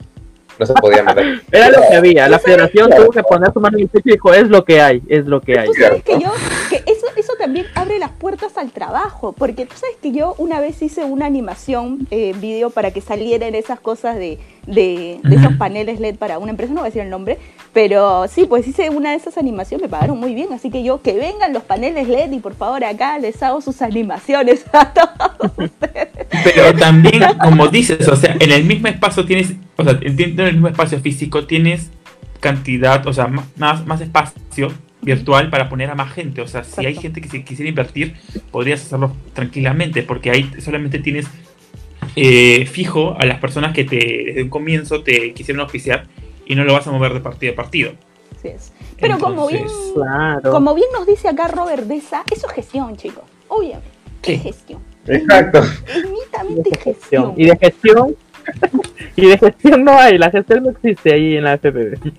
no se podía mandar. Era lo que había, la federación tuvo que poner su mano en el pecho y dijo, es lo que hay, es lo que hay. Tú sabes que yo, que también abre las puertas al trabajo, porque tú sabes que yo una vez hice una animación, eh, video, para que salieran esas cosas de, de, esos paneles LED para una empresa, no voy a decir el nombre, pero sí, pues hice una de esas animaciones, me pagaron muy bien, así que yo, que vengan los paneles LED y por favor acá les hago sus animaciones a todos ustedes. Pero también, como dices, o sea, en el mismo espacio tienes, o sea, en el mismo espacio físico tienes cantidad, o sea, más, más espacio virtual para poner a más gente. O sea, si hay gente que se quisiera invertir, podrías hacerlo tranquilamente, porque ahí solamente tienes eh, fijo a las personas que te, desde un comienzo te quisieron auspiciar y no lo vas a mover de partido a partido. Así es. Pero como, bien, como bien nos dice acá Robert Deza, eso es gestión, chicos. Obviamente. Es gestión. Exacto. Es gestión. Y de gestión. y de gestión no hay, la gestión no existe ahí en la FPV.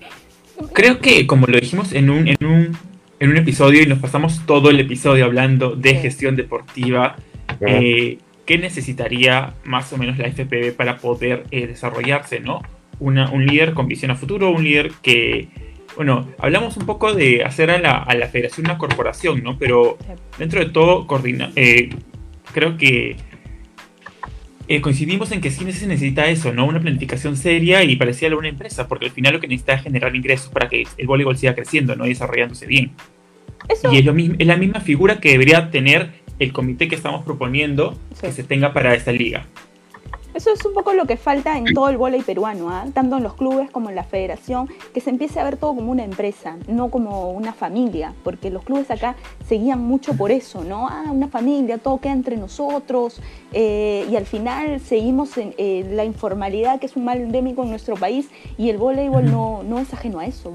Creo que, como lo dijimos en un, en un, en un episodio y nos pasamos todo el episodio hablando de gestión deportiva, eh, ¿qué necesitaría más o menos la FPV para poder eh, desarrollarse, ¿no? Una, un líder con visión a futuro, un líder que, bueno, hablamos un poco de hacer a la, a la federación una corporación, ¿no? Pero dentro de todo, coordina, eh, creo que eh, coincidimos en que sí se necesita eso, ¿no? Una planificación seria y parecida a una empresa, porque al final lo que necesita es generar ingresos para que el voleibol siga creciendo, ¿no? Y desarrollándose bien. Y es, lo mismo, es la misma figura que debería tener el comité que estamos proponiendo que se tenga para esta liga. Eso es un poco lo que falta en todo el voleibol peruano, ¿ah? tanto en los clubes como en la federación, que se empiece a ver todo como una empresa, no como una familia, porque los clubes acá seguían mucho por eso, ¿no? Ah, una familia, todo queda entre nosotros, eh, y al final seguimos en eh, la informalidad, que es un mal endémico en nuestro país, y el voleibol no, no es ajeno a eso.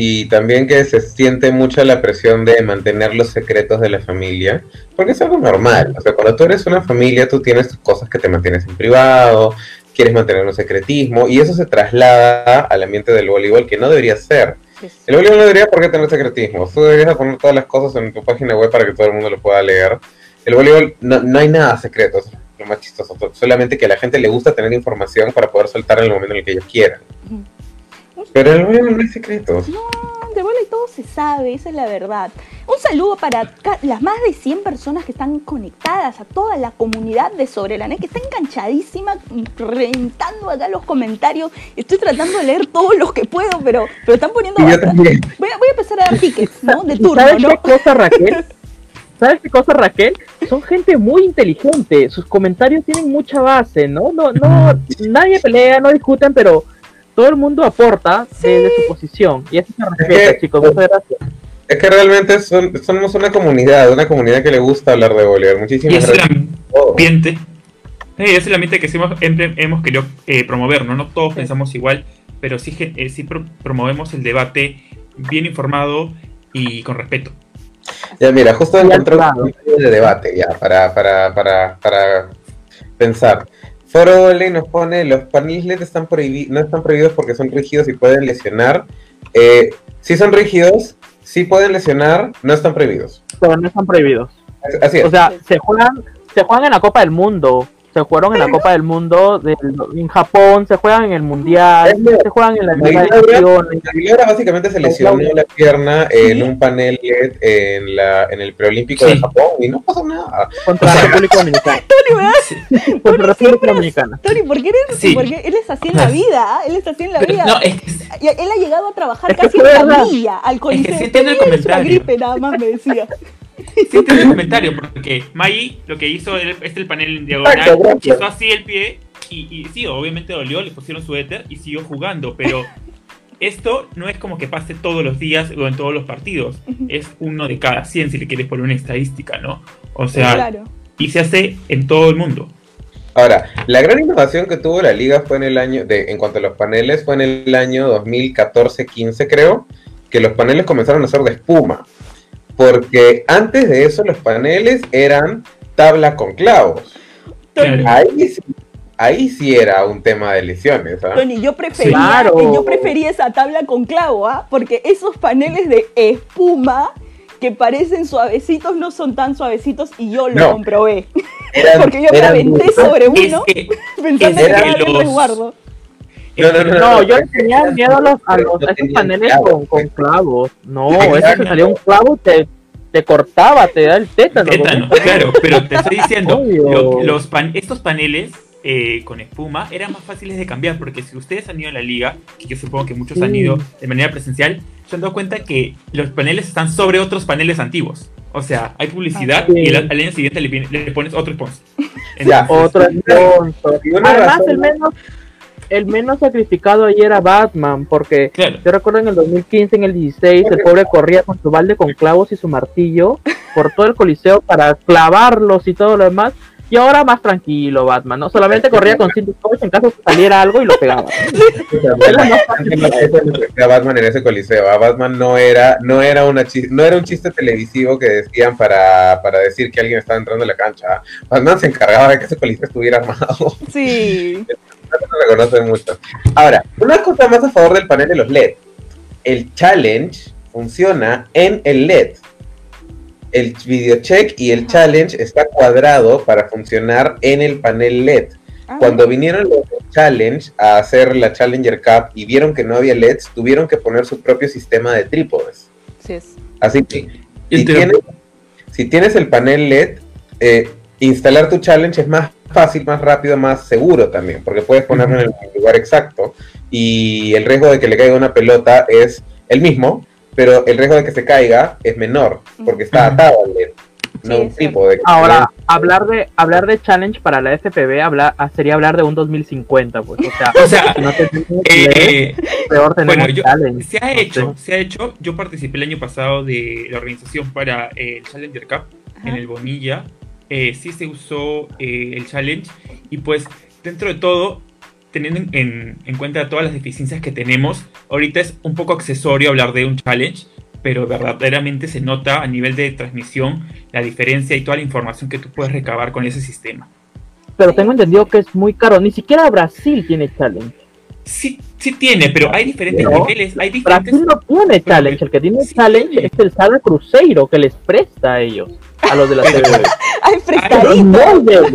Y también que se siente mucha la presión de mantener los secretos de la familia, porque es algo normal. O sea, cuando tú eres una familia, tú tienes cosas que te mantienes en privado, quieres mantener un secretismo, y eso se traslada al ambiente del voleibol, que no debería ser. El voleibol no debería por qué tener secretismo. Tú deberías poner todas las cosas en tu página web para que todo el mundo lo pueda leer. El voleibol no, no hay nada secreto, es lo más chistoso. Solamente que a la gente le gusta tener información para poder soltar en el momento en el que ellos quieran. Pero el voleibol no hay secretos. No, de bola y todo se sabe, esa es la verdad. Un saludo para las más de 100 personas que están conectadas, a toda la comunidad de Sobre la Net, que está enganchadísima, reventando acá los comentarios. Estoy tratando de leer todos los que puedo, pero, pero están poniendo. Voy a, voy a empezar a dar tickets, ¿no? De ¿Y turno, ¿Sabes ¿no? qué cosa, Raquel? ¿Sabes qué cosa, Raquel? Son gente muy inteligente. Sus comentarios tienen mucha base, ¿no? No, no, nadie pelea, no discuten, pero todo el mundo aporta desde su posición. Y eso se respeta, que- chicos. Muchas gracias. Es que realmente son- somos una comunidad, una comunidad que le gusta hablar de voleibol. Y Muchísimas ese es el gracias. todos. ambiente. ese es el ambiente que siempre hemos, hemos querido eh, promover, ¿no? No todos pensamos igual, pero sí, eh, sí pro- promovemos el debate bien informado y con respeto. Ya, mira, justo encontré un de debate ya, para, para, para, para pensar. Foro Ole nos pone, los paneles LED están no están prohibidos porque son rígidos y pueden lesionar. Eh, si son rígidos, sí pueden lesionar, no están prohibidos. Pero no están prohibidos. Así es. O sea, se juegan, se juegan en la Copa del Mundo. Se jugaron en la Copa del Mundo del- en Japón, se juegan en el Mundial, Es se juegan en la Liga de Aguilera, básicamente se lesionó la pierna en un panel LED en, la, en el preolímpico de Sí. Japón y no pasó nada. contra la República Dominicana. Tony, ¿verdad? Contra la República es- Dominicana. Tony, ¿por qué eres Sí. Porque él es así en la vida, ¿ah? él es así en la Pero, vida. no, es que Y él ha llegado a trabajar Es que casi en verdad. camilla al coliseo. sí entiendo el Tony, eres una comentario. gripe, nada más me decía. Sí, entiendo el comentario, porque Mai lo que hizo es el panel en diagonal, hizo así el pie, y, y sí, obviamente dolió, le pusieron su éter y siguió jugando, pero esto no es como que pase todos los días o en todos los partidos, es uno de cada 100 si le quieres poner una estadística, ¿no? O sea, claro. y se hace en todo el mundo. Ahora, la gran innovación que tuvo la liga fue en el año, de, en cuanto a los paneles, fue en el año 2014-15 creo, que los paneles comenzaron a ser de espuma. Porque antes de eso los paneles eran tabla con clavos. Tony. Ahí sí, ahí sí era un tema de lesiones. ¿ah? Tony, yo prefería, Claro. yo prefería esa tabla con clavo, ¿ah? Porque esos paneles de espuma que parecen suavecitos no son tan suavecitos y yo lo No. comprobé. Eran- Porque yo me aventé sobre Es uno que, pensando es que que era el los- resguardo. No, no, no, No, yo le tenía miedo a, los, a, los, a esos paneles clavos, con, con clavos. No, eso te salía un clavo te, te cortaba, te da el tétano. tétano, claro, pero te estoy diciendo, lo- los pan- estos paneles eh, con espuma eran más fáciles de cambiar, porque si ustedes han ido a la liga, que yo supongo que muchos han ido de manera presencial, se han dado cuenta que los paneles están sobre otros paneles antiguos. O sea, hay publicidad Ah, sí. y al año siguiente le, pones otro sponsor. Ya. Otro sponsor. Además, razón- el menos, el menos sacrificado ahí era Batman, porque Claro. yo recuerdo en el 2015, en el 16, el pobre corría con su balde con clavos y su martillo por todo el coliseo para clavarlos y todo lo demás. Y ahora más tranquilo, Batman, ¿no? Solamente corría con cinto scotch en caso que saliera algo y lo pegaba. a Batman en ese coliseo. A Batman no era, no era una no era un chiste televisivo que decían para, para decir que alguien estaba entrando a la cancha. Batman se encargaba de que ese coliseo estuviera armado. Sí. No mucho. Ahora, una cosa más a favor del panel de los LED. El challenge funciona en el LED. El video check y el challenge está cuadrado para funcionar en el panel LED. Ah, Cuando vinieron los Challenge a hacer la Challenger Cup y vieron que no había LEDs, tuvieron que poner su propio sistema de trípodes. sí es. Así que tienes, si tienes el panel LED, eh, instalar tu Challenge es más fácil, más rápido, más seguro también, porque puedes ponerlo en el lugar exacto y el riesgo de que le caiga una pelota es el mismo, pero el riesgo de que se caiga es menor, porque está atado al LED. no Sí, un es trípode. Ahora, hablar de hablar de challenge para la FPV habla- ah, sería hablar de un 2050, pues. O sea, O sea, no tenemos eh, eh, peor bueno, yo- challenge. se ha No hecho, sé. se ha hecho. Yo participé el año pasado de la organización para el Challenger Cup Ajá. en el Bonilla. Eh, sí se usó eh, el challenge y pues dentro de todo, teniendo en, en- en cuenta todas las deficiencias que tenemos, ahorita es un poco accesorio hablar de un challenge, pero verdaderamente se nota a nivel de transmisión la diferencia y toda la información que tú puedes recabar con ese sistema. Pero tengo entendido que es muy caro. Ni siquiera Brasil tiene challenge. Sí, sí tiene, pero hay diferentes niveles, hay diferentes... Brasil no tiene challenge. El que tiene Sí challenge tiene. es el Sada Cruzeiro que les presta a ellos, a los de la CBB. Ay, Pero prestadito. no es de ellos.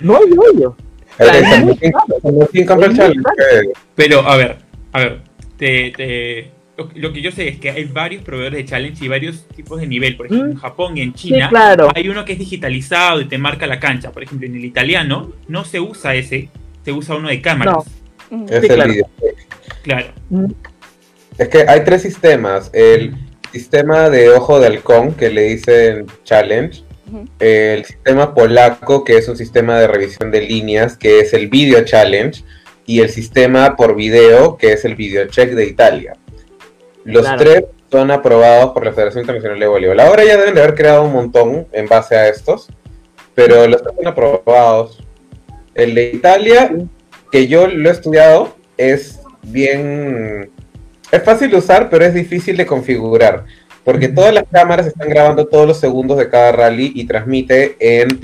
No es de ellos. Claro, San es muy Martín- caro. San Martín compra el Es muy challenge. caro. eh, Pero, a ver, a ver, te, te- lo, lo que yo sé es que hay varios proveedores de challenge y varios tipos de nivel. Por ejemplo, Mm. en Japón y en Sí, China claro. hay uno que es digitalizado y te marca la cancha. Por ejemplo, en el italiano no se usa ese, se usa uno de cámaras. Mm. Es Sí, el claro. video. Claro. Mm, Es que hay tres sistemas. El sistema de ojo de halcón, que le dicen challenge. El sistema polaco, que es un sistema de revisión de líneas, que es el video challenge. Y el sistema por video, que es el video check de Italia. Los Claro. tres son aprobados por la Federación Internacional de Voleibol. Ahora ya deben de haber creado un montón en base a estos, pero los tres son aprobados. El de Italia, que yo lo he estudiado, es bien... Es fácil de usar, pero es difícil de configurar, porque todas las cámaras están grabando todos los segundos de cada rally y transmite en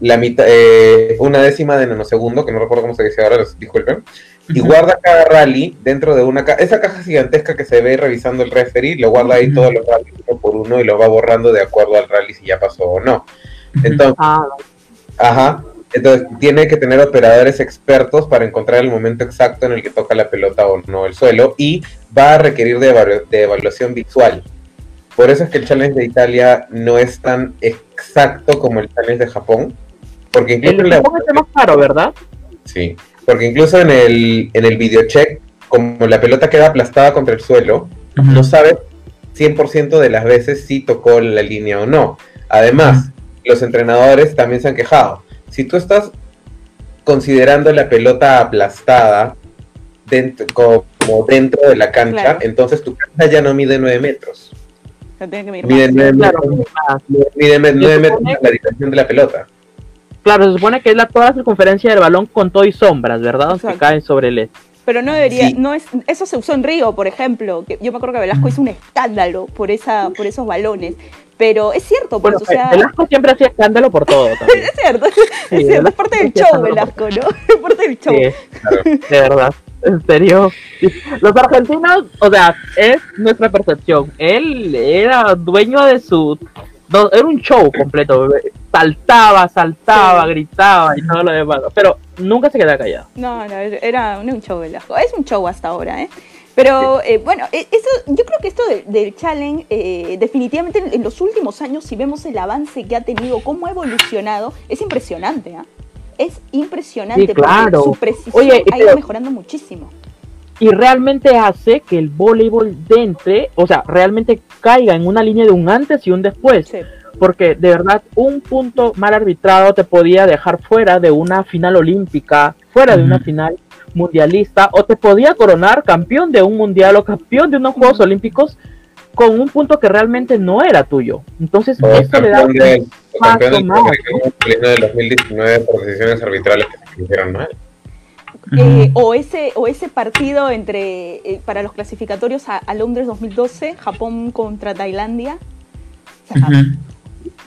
la mitad, eh, una décima de nanosegundo, que no recuerdo cómo se dice ahora, disculpen, y guarda cada rally dentro de una caja, esa caja gigantesca que se ve revisando el referee, lo guarda ahí todos los rallies uno por uno y lo va borrando de acuerdo al rally si ya pasó o no. Entonces, Ah, Ajá. Entonces tiene que tener operadores expertos para encontrar el momento exacto en el que toca la pelota o no el suelo y va a requerir de, evalu- de evaluación visual. Por eso es que el challenge de Italia no es tan exacto como el challenge de Japón. Porque incluso, el en la- Japón es más caro, ¿verdad? sí, porque incluso en el, en el videocheck, como la pelota queda aplastada contra el suelo, no sabe 100% de las veces si tocó la línea o no. Además, los entrenadores también se han quejado. Si tú estás considerando la pelota aplastada dentro, como dentro de la cancha, Claro. entonces tu cancha ya no mide 9 metros. O sea, tiene que medir Mide más. 9 Claro, metros, más. mide 9 metros supone- la dirección de la pelota. Claro, se supone que es la toda la circunferencia del balón con todo y sombras, ¿verdad? Que caen sobre el. Pero no debería, Sí. no es, eso se usó en Río, por ejemplo. Que yo me acuerdo que Velasco hizo un escándalo por esa, por esos balones. Pero es cierto, pues, Bueno, o sea, Velasco siempre hacía escándalo por todo también. es cierto, es Sí, cierto, es parte del show, escándalo Velasco, ¿no? Es parte del show. Sí, Claro. de verdad. En serio. Los argentinos, o sea, es nuestra percepción. Él era dueño de su. no, era un show completo. Saltaba, saltaba, Sí. gritaba y todo lo demás. Pero nunca se quedaba callado. No, no, era un show Velasco. Es un show hasta ahora, ¿eh? Pero eh, bueno, eh, eso, yo creo que esto de- del challenge, eh, definitivamente en, en los últimos años, si vemos el avance que ha tenido, cómo ha evolucionado, es impresionante, ¿ah? Es impresionante Sí, claro. porque su precisión Oye, ha ido pero- mejorando muchísimo. Y realmente hace que el voleibol de entre, o sea, realmente caiga en una línea de un antes y un después. Sí. Porque de verdad, un punto mal arbitrado te podía dejar fuera de una final olímpica, fuera de una final mundialista, o te podía coronar campeón de un mundial o campeón de unos Juegos. Olímpicos con un punto que realmente no era tuyo. Entonces, O eso le da campeón, de, o campeón del más, de 2019 por decisiones arbitrales que se hicieron mal. Eh, o, ese, o ese partido entre eh, para los clasificatorios a, a Londres 2012, Japón contra Tailandia. O sea, Ujú.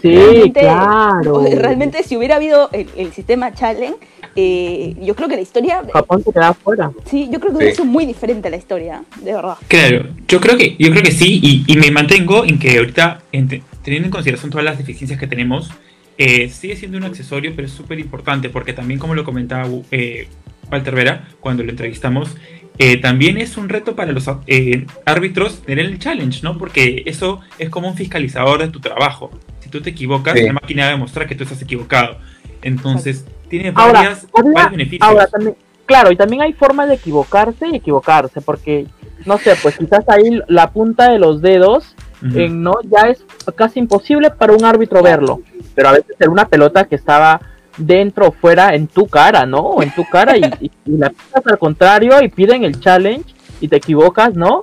Sí, realmente- claro. realmente si hubiera habido el, el sistema Challenge, eh, yo creo que la historia, Japón se quedaba fuera. sí, yo creo que Sí. hubiera sido muy diferente la historia, de verdad. Claro, yo creo que, yo creo que sí, y, y me mantengo en que ahorita, teniendo en consideración todas las deficiencias que tenemos, eh, sigue siendo un accesorio, pero es súper importante, porque también, como lo comentaba eh, Walter Vera cuando lo entrevistamos, eh, también es un reto para los eh, árbitros tener el challenge, ¿no? Porque eso es como un fiscalizador de tu trabajo. Tú te equivocas, Sí. la máquina va a demostrar que tú estás equivocado. Entonces, tiene Ahora, varias, varios beneficios. Ahora también, claro, y también hay formas de equivocarse y equivocarse, porque, no sé, pues quizás ahí la punta de los dedos en no ya es casi imposible para un árbitro verlo. Pero a veces era una pelota que estaba dentro o fuera en tu cara, ¿no? O en tu cara y, y- y la pisas al contrario y piden el challenge y te equivocas, ¿no?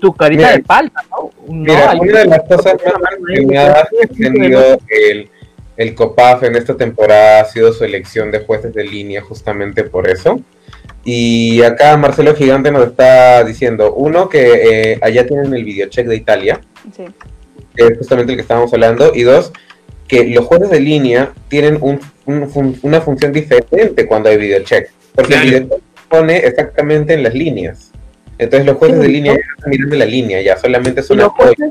Tu carita Mira, de falta, ¿no? Mira, una de las cosas más premiadas que ha tenido el, el COPAF en esta temporada ha sido su elección de jueces de línea, justamente por eso. Y acá Marcelo Gigante nos está diciendo, uno, que eh, allá tienen el videocheck de Italia, Sí. que es justamente el que estábamos hablando, y dos, que los jueces de línea tienen un- un fun- una función diferente cuando hay videocheck, porque Claro. el videocheck se pone exactamente en las líneas. Entonces los jueces Sí, de línea ¿no? ya están mirando la línea, ya solamente son los jueces,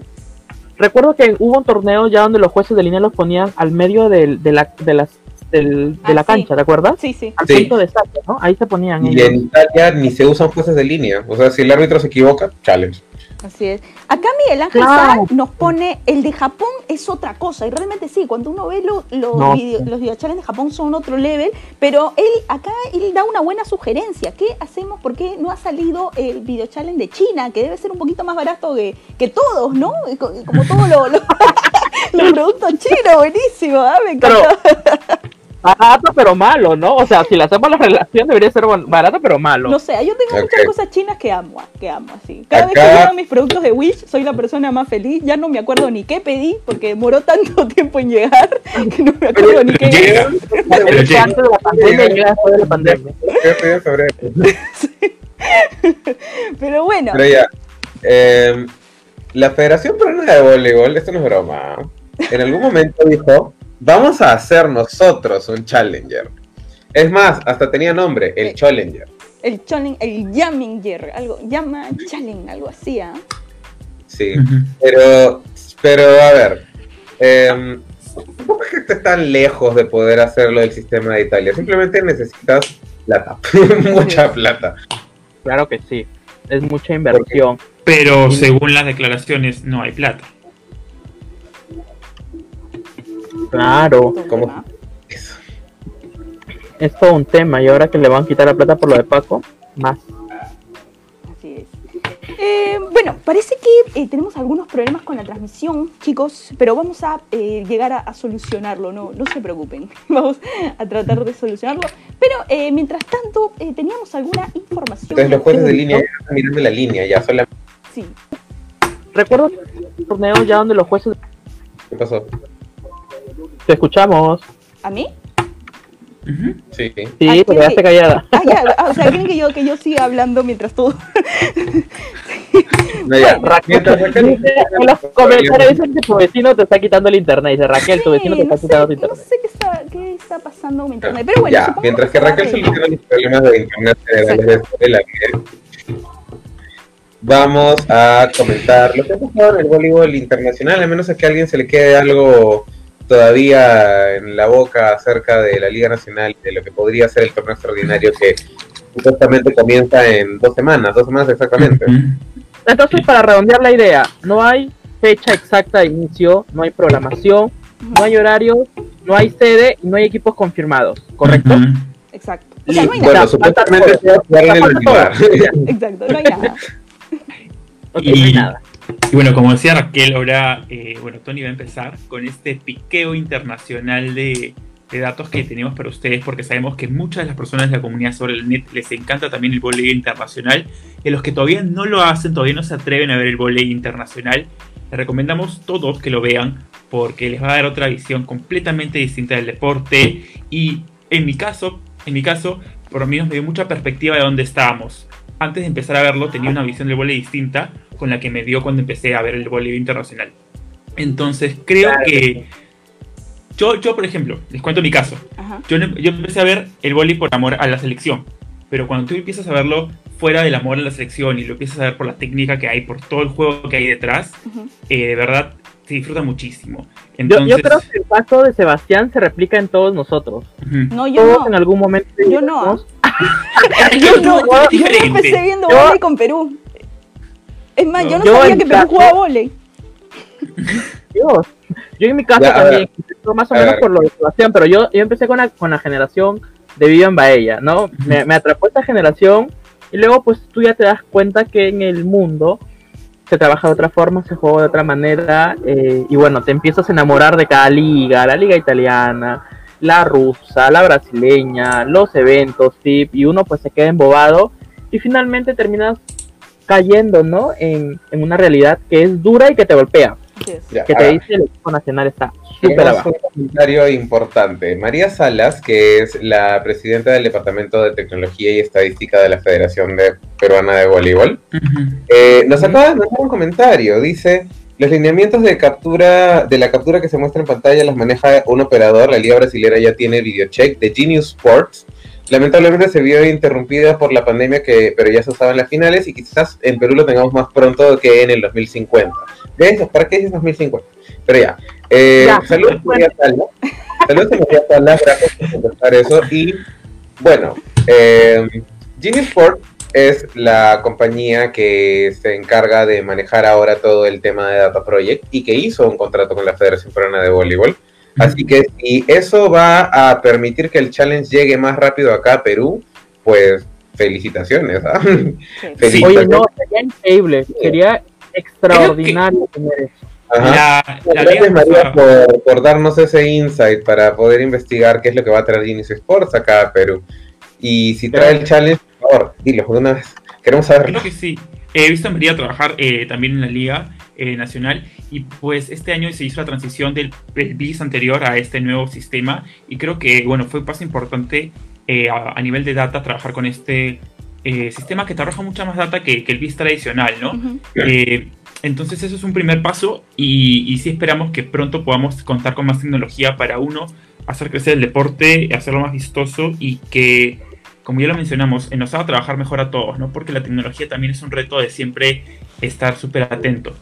recuerdo que hubo un torneo ya donde los jueces de línea los ponían al medio del- de, la, de, las, del- de Ah, la sí. cancha, ¿te acuerdas? Sí, sí. Al Sí. punto de saque, ¿no? Ahí se ponían Y ellos. en Italia ni se usan jueces de línea. O sea, si el árbitro se equivoca, challenge. Así es. Acá Miguel Ángel Claro. Nos pone el de Japón es otra cosa. Y realmente sí, cuando uno ve lo- lo No. video- los videochallenges de Japón son otro level. Pero él acá él da una buena sugerencia. ¿Qué hacemos? ¿Por qué no ha salido el videochallenge de China? Que debe ser un poquito más barato que, que todos, ¿no? Como todos lo- lo- los productos chinos. Buenísimo, ¿ah? Me Pero, encantó. Barato pero malo, ¿no? O sea, si le hacemos la relación debería ser barato pero malo. No sé, yo tengo muchas cosas chinas que amo, ah, que amo así. Cada vez que llegan mis productos de Wish, soy la persona más feliz. Ya no me acuerdo ni qué pedí, porque demoró tanto tiempo en llegar, que no me acuerdo ni qué. Llega. Llega. antes de la pandemia y llega después de la pandemia. Yo estoy en febrero. Pero bueno, Pero ya. eh, la Federación Peruana de Voleibol, esto no es broma, en algún momento dijo, vamos a hacer nosotros un Challenger. Es más, hasta tenía nombre, el Eh. Challenger. el challenge, el Yaminger, algo, llama challenge, algo así, ¿ah? Sí. Pero, pero a ver, eh, ¿cómo es que estés tan lejos de poder hacerlo del sistema de Italia? Simplemente necesitas plata, mucha plata. Claro que sí. Es mucha inversión. Pero según las declaraciones, no hay plata. Claro. Eso. Es todo un tema. Y ahora que le van a quitar la plata por lo de Paco, más. Así es. Eh, bueno, parece que eh, tenemos algunos problemas con la transmisión, chicos, pero vamos a eh, llegar a, a solucionarlo, no, no se preocupen, vamos a tratar de solucionarlo. Pero eh, mientras tanto, eh, teníamos alguna información. Entonces los jueces de línea ya están mirando la línea, ya solamente. Sí, Recuerdo un torneo ya donde los jueces ¿Qué pasó? Te escuchamos. ¿a mí? Sí. Sí, te quedaste sí. callada. Ah, ya, ah, o sea, quieren que yo, que yo siga hablando mientras todo. No, ya. Raquel, Mientras Raquel- dice, en los comentarios dicen que tu vecino te está quitando el internet. Dice Raquel, tu vecino te está no sé, quitando tu no internet. sé qué está, qué está pasando con mi internet, pero bueno. ya, mientras que Raquel soluciona los problemas de internet de la red, vamos a comentar lo que ha pasado en el voleibol internacional, a menos a que a alguien se le quede algo todavía en la boca acerca de la Liga Nacional, de lo que podría ser el torneo extraordinario que supuestamente comienza en dos semanas, dos semanas exactamente. Entonces, para redondear la idea, no hay fecha exacta de inicio, no hay programación, no hay horarios, no hay sede y no hay equipos confirmados, ¿correcto? Exacto. O sea, no hay Listo. nada. Bueno, supuestamente se va a jugar en el Olivar. Exacto, no hay nada. Ok, Y- no hay nada. Y bueno, como decía Raquel, ahora, eh, bueno, Tony va a empezar con este piqueo internacional de, de datos que tenemos para ustedes, porque sabemos que muchas de las personas de la comunidad sobre el net les encanta también el voleibol internacional, y a los que todavía no lo hacen, todavía no se atreven a ver el voleibol internacional, les recomendamos todos que lo vean, porque les va a dar otra visión completamente distinta del deporte, y en mi caso, en mi caso, por lo menos me dio mucha perspectiva de dónde estábamos. Antes de empezar a verlo, tenía una visión del voleibol distinta con la que me dio cuando empecé a ver el voleibol internacional. Entonces, creo Claro. que yo, yo, por ejemplo, les cuento mi caso. Yo, yo empecé a ver el voleibol por amor a la selección, pero cuando tú empiezas a verlo fuera del amor a la selección y lo empiezas a ver por la técnica que hay, por todo el juego que hay detrás, eh, de verdad se disfruta muchísimo. Yo, Entonces, yo creo que el caso de Sebastián se replica en todos nosotros. No, yo Todos no. en algún momento. Yo no, Yo no, yo no Diferente. empecé viendo Yo- volei con Perú. Es más, No. yo no Yo sabía que Perú caso- jugaba volei. Dios. Yo en mi caso Ya, también, más o menos por lo de Sebastián, pero yo, yo empecé con la, con la generación de Vivian Baella, ¿no? Me, me atrapó esta generación y luego pues tú ya te das cuenta que en el mundo se trabaja de otra forma, se juega de otra manera, eh, y bueno, te empiezas a enamorar de cada liga, la liga italiana, la rusa, la brasileña, los eventos, tip, y uno pues se queda embobado y finalmente terminas cayendo, ¿no? En, en una realidad que es dura y que te golpea. que te dice el equipo nacional está súper abajo. Un comentario importante. María Salas, que es la presidenta del Departamento de Tecnología y Estadística de la Federación de Peruana de Voleibol, eh, nos acaba de mandar un comentario. Dice, los lineamientos de captura de la captura que se muestra en pantalla las maneja un operador. La Liga Brasilera ya tiene videocheck de Genius Sports. Lamentablemente se vio interrumpida por la pandemia, que, pero ya se usaba en las finales y quizás en Perú lo tengamos más pronto que en el 2050. ¿Ves? ¿Para qué dices 2050? Pero ya. Eh, saludos, María Salas. Saludos a María Salas, gracias por contestar eso. Y bueno, eh, Sports es la compañía que se encarga de manejar ahora todo el tema de Data Project y que hizo un contrato con la Federación Peruana de Voleibol. Así que si eso va a permitir que el challenge llegue más rápido acá a Perú, pues felicitaciones. ¿ah? felicitaciones. Oye, no, sería increíble, sería extraordinario tener eso. Gracias María por, por, darnos ese insight para poder investigar qué es lo que va a traer Inicio Sports acá a Perú. Y si trae el challenge, favor, dilo de una vez. Queremos saberlo. Creo que sí. He visto a María trabajar eh, también en la Liga eh, Nacional y pues este año se hizo la transición del, BIS anterior a este nuevo sistema y creo que, bueno, fue un paso importante eh, a, nivel de data trabajar con este sistema que te arroja mucha más data que, el BIS tradicional, ¿no? Entonces eso es un primer paso y, y sí esperamos que pronto podamos contar con más tecnología para uno hacer crecer el deporte, hacerlo más vistoso y que como ya lo mencionamos, nos haga trabajar mejor a todos, ¿no? Porque la tecnología también es un reto de siempre estar súper atento.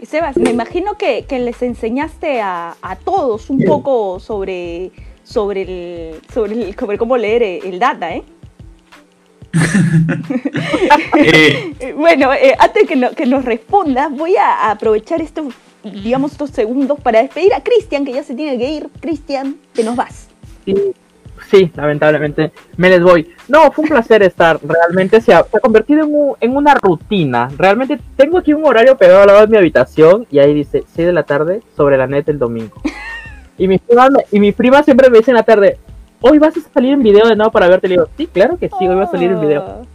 Y Sebas, me imagino que, les enseñaste a, todos un poco sobre, sobre, el, sobre, cómo leer el data, ¿eh? Eh bueno, eh, antes que, que nos respondas, voy a aprovechar estos, digamos, estos segundos para despedir a Cristian, que ya se tiene que ir. Cristian, que nos vas. Sí, sí, lamentablemente me les voy. No, fue un placer estar. Realmente se ha, convertido en, una rutina. Realmente tengo aquí un horario pegado al lado de mi habitación y ahí dice 6 de la tarde sobre la net el domingo. Y mi prima, y mi prima siempre me dice en la tarde, hoy vas a salir en video de nuevo para verte. Le digo, sí, claro que sí, hoy va a salir en video.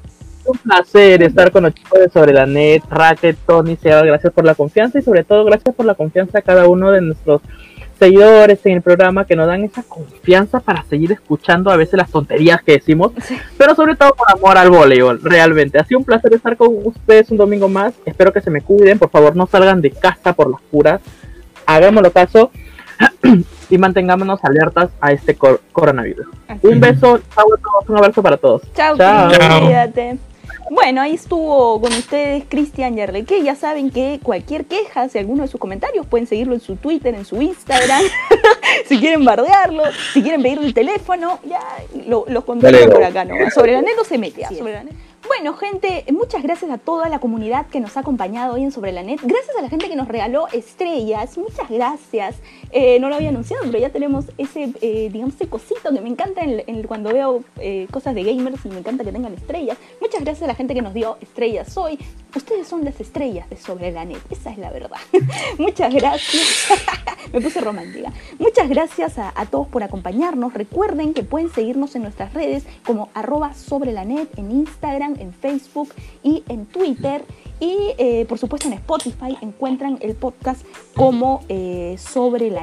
Un placer estar con los chicos de Sobre la Net, Racket, Tony, Seba, gracias por la confianza y sobre todo gracias por la confianza a cada uno de nuestros seguidores en el programa que nos dan esa confianza para seguir escuchando a veces las tonterías que decimos, pero sobre todo por amor al voleibol, realmente. Ha sido un placer estar con ustedes un domingo más. Espero que se me cuiden, por favor no salgan de casa por las puras. Hagámoslo caso y mantengámonos alertas a este coronavirus. Un beso, un abrazo para todos. Chao, Chao. cuídate. Bueno, ahí estuvo con ustedes Cristian Yarleque. Ya saben que cualquier queja, si alguno de sus comentarios, pueden seguirlo en su Twitter, en su Instagram. si quieren bardearlo, si quieren pedirle el teléfono, ya lo, los por acá, ¿no? Sobre la net no se mete. Sobre la net. Bueno, gente, muchas gracias a toda la comunidad que nos ha acompañado hoy en Sobre la Net. Gracias a la gente que nos regaló estrellas. Muchas gracias. Eh, no lo había anunciado, pero ya tenemos ese, eh, digamos, ese cosito que me encanta cuando veo eh, cosas de gamers y me encanta que tengan estrellas. Muchas gracias a la gente que nos dio estrellas hoy. Ustedes son las estrellas de Sobre la Net. Esa es la verdad. muchas gracias. me puse romántica. Muchas gracias a, todos por acompañarnos. Recuerden que pueden seguirnos en nuestras redes como arroba sobre la net en Instagram en Facebook y en Twitter. Y por supuesto en Spotify encuentran el podcast como Sobre la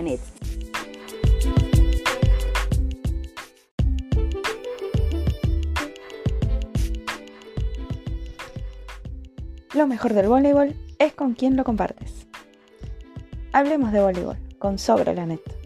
Lo mejor del voleibol es con quien lo compartes. Hablemos de voleibol con Sobre la Net.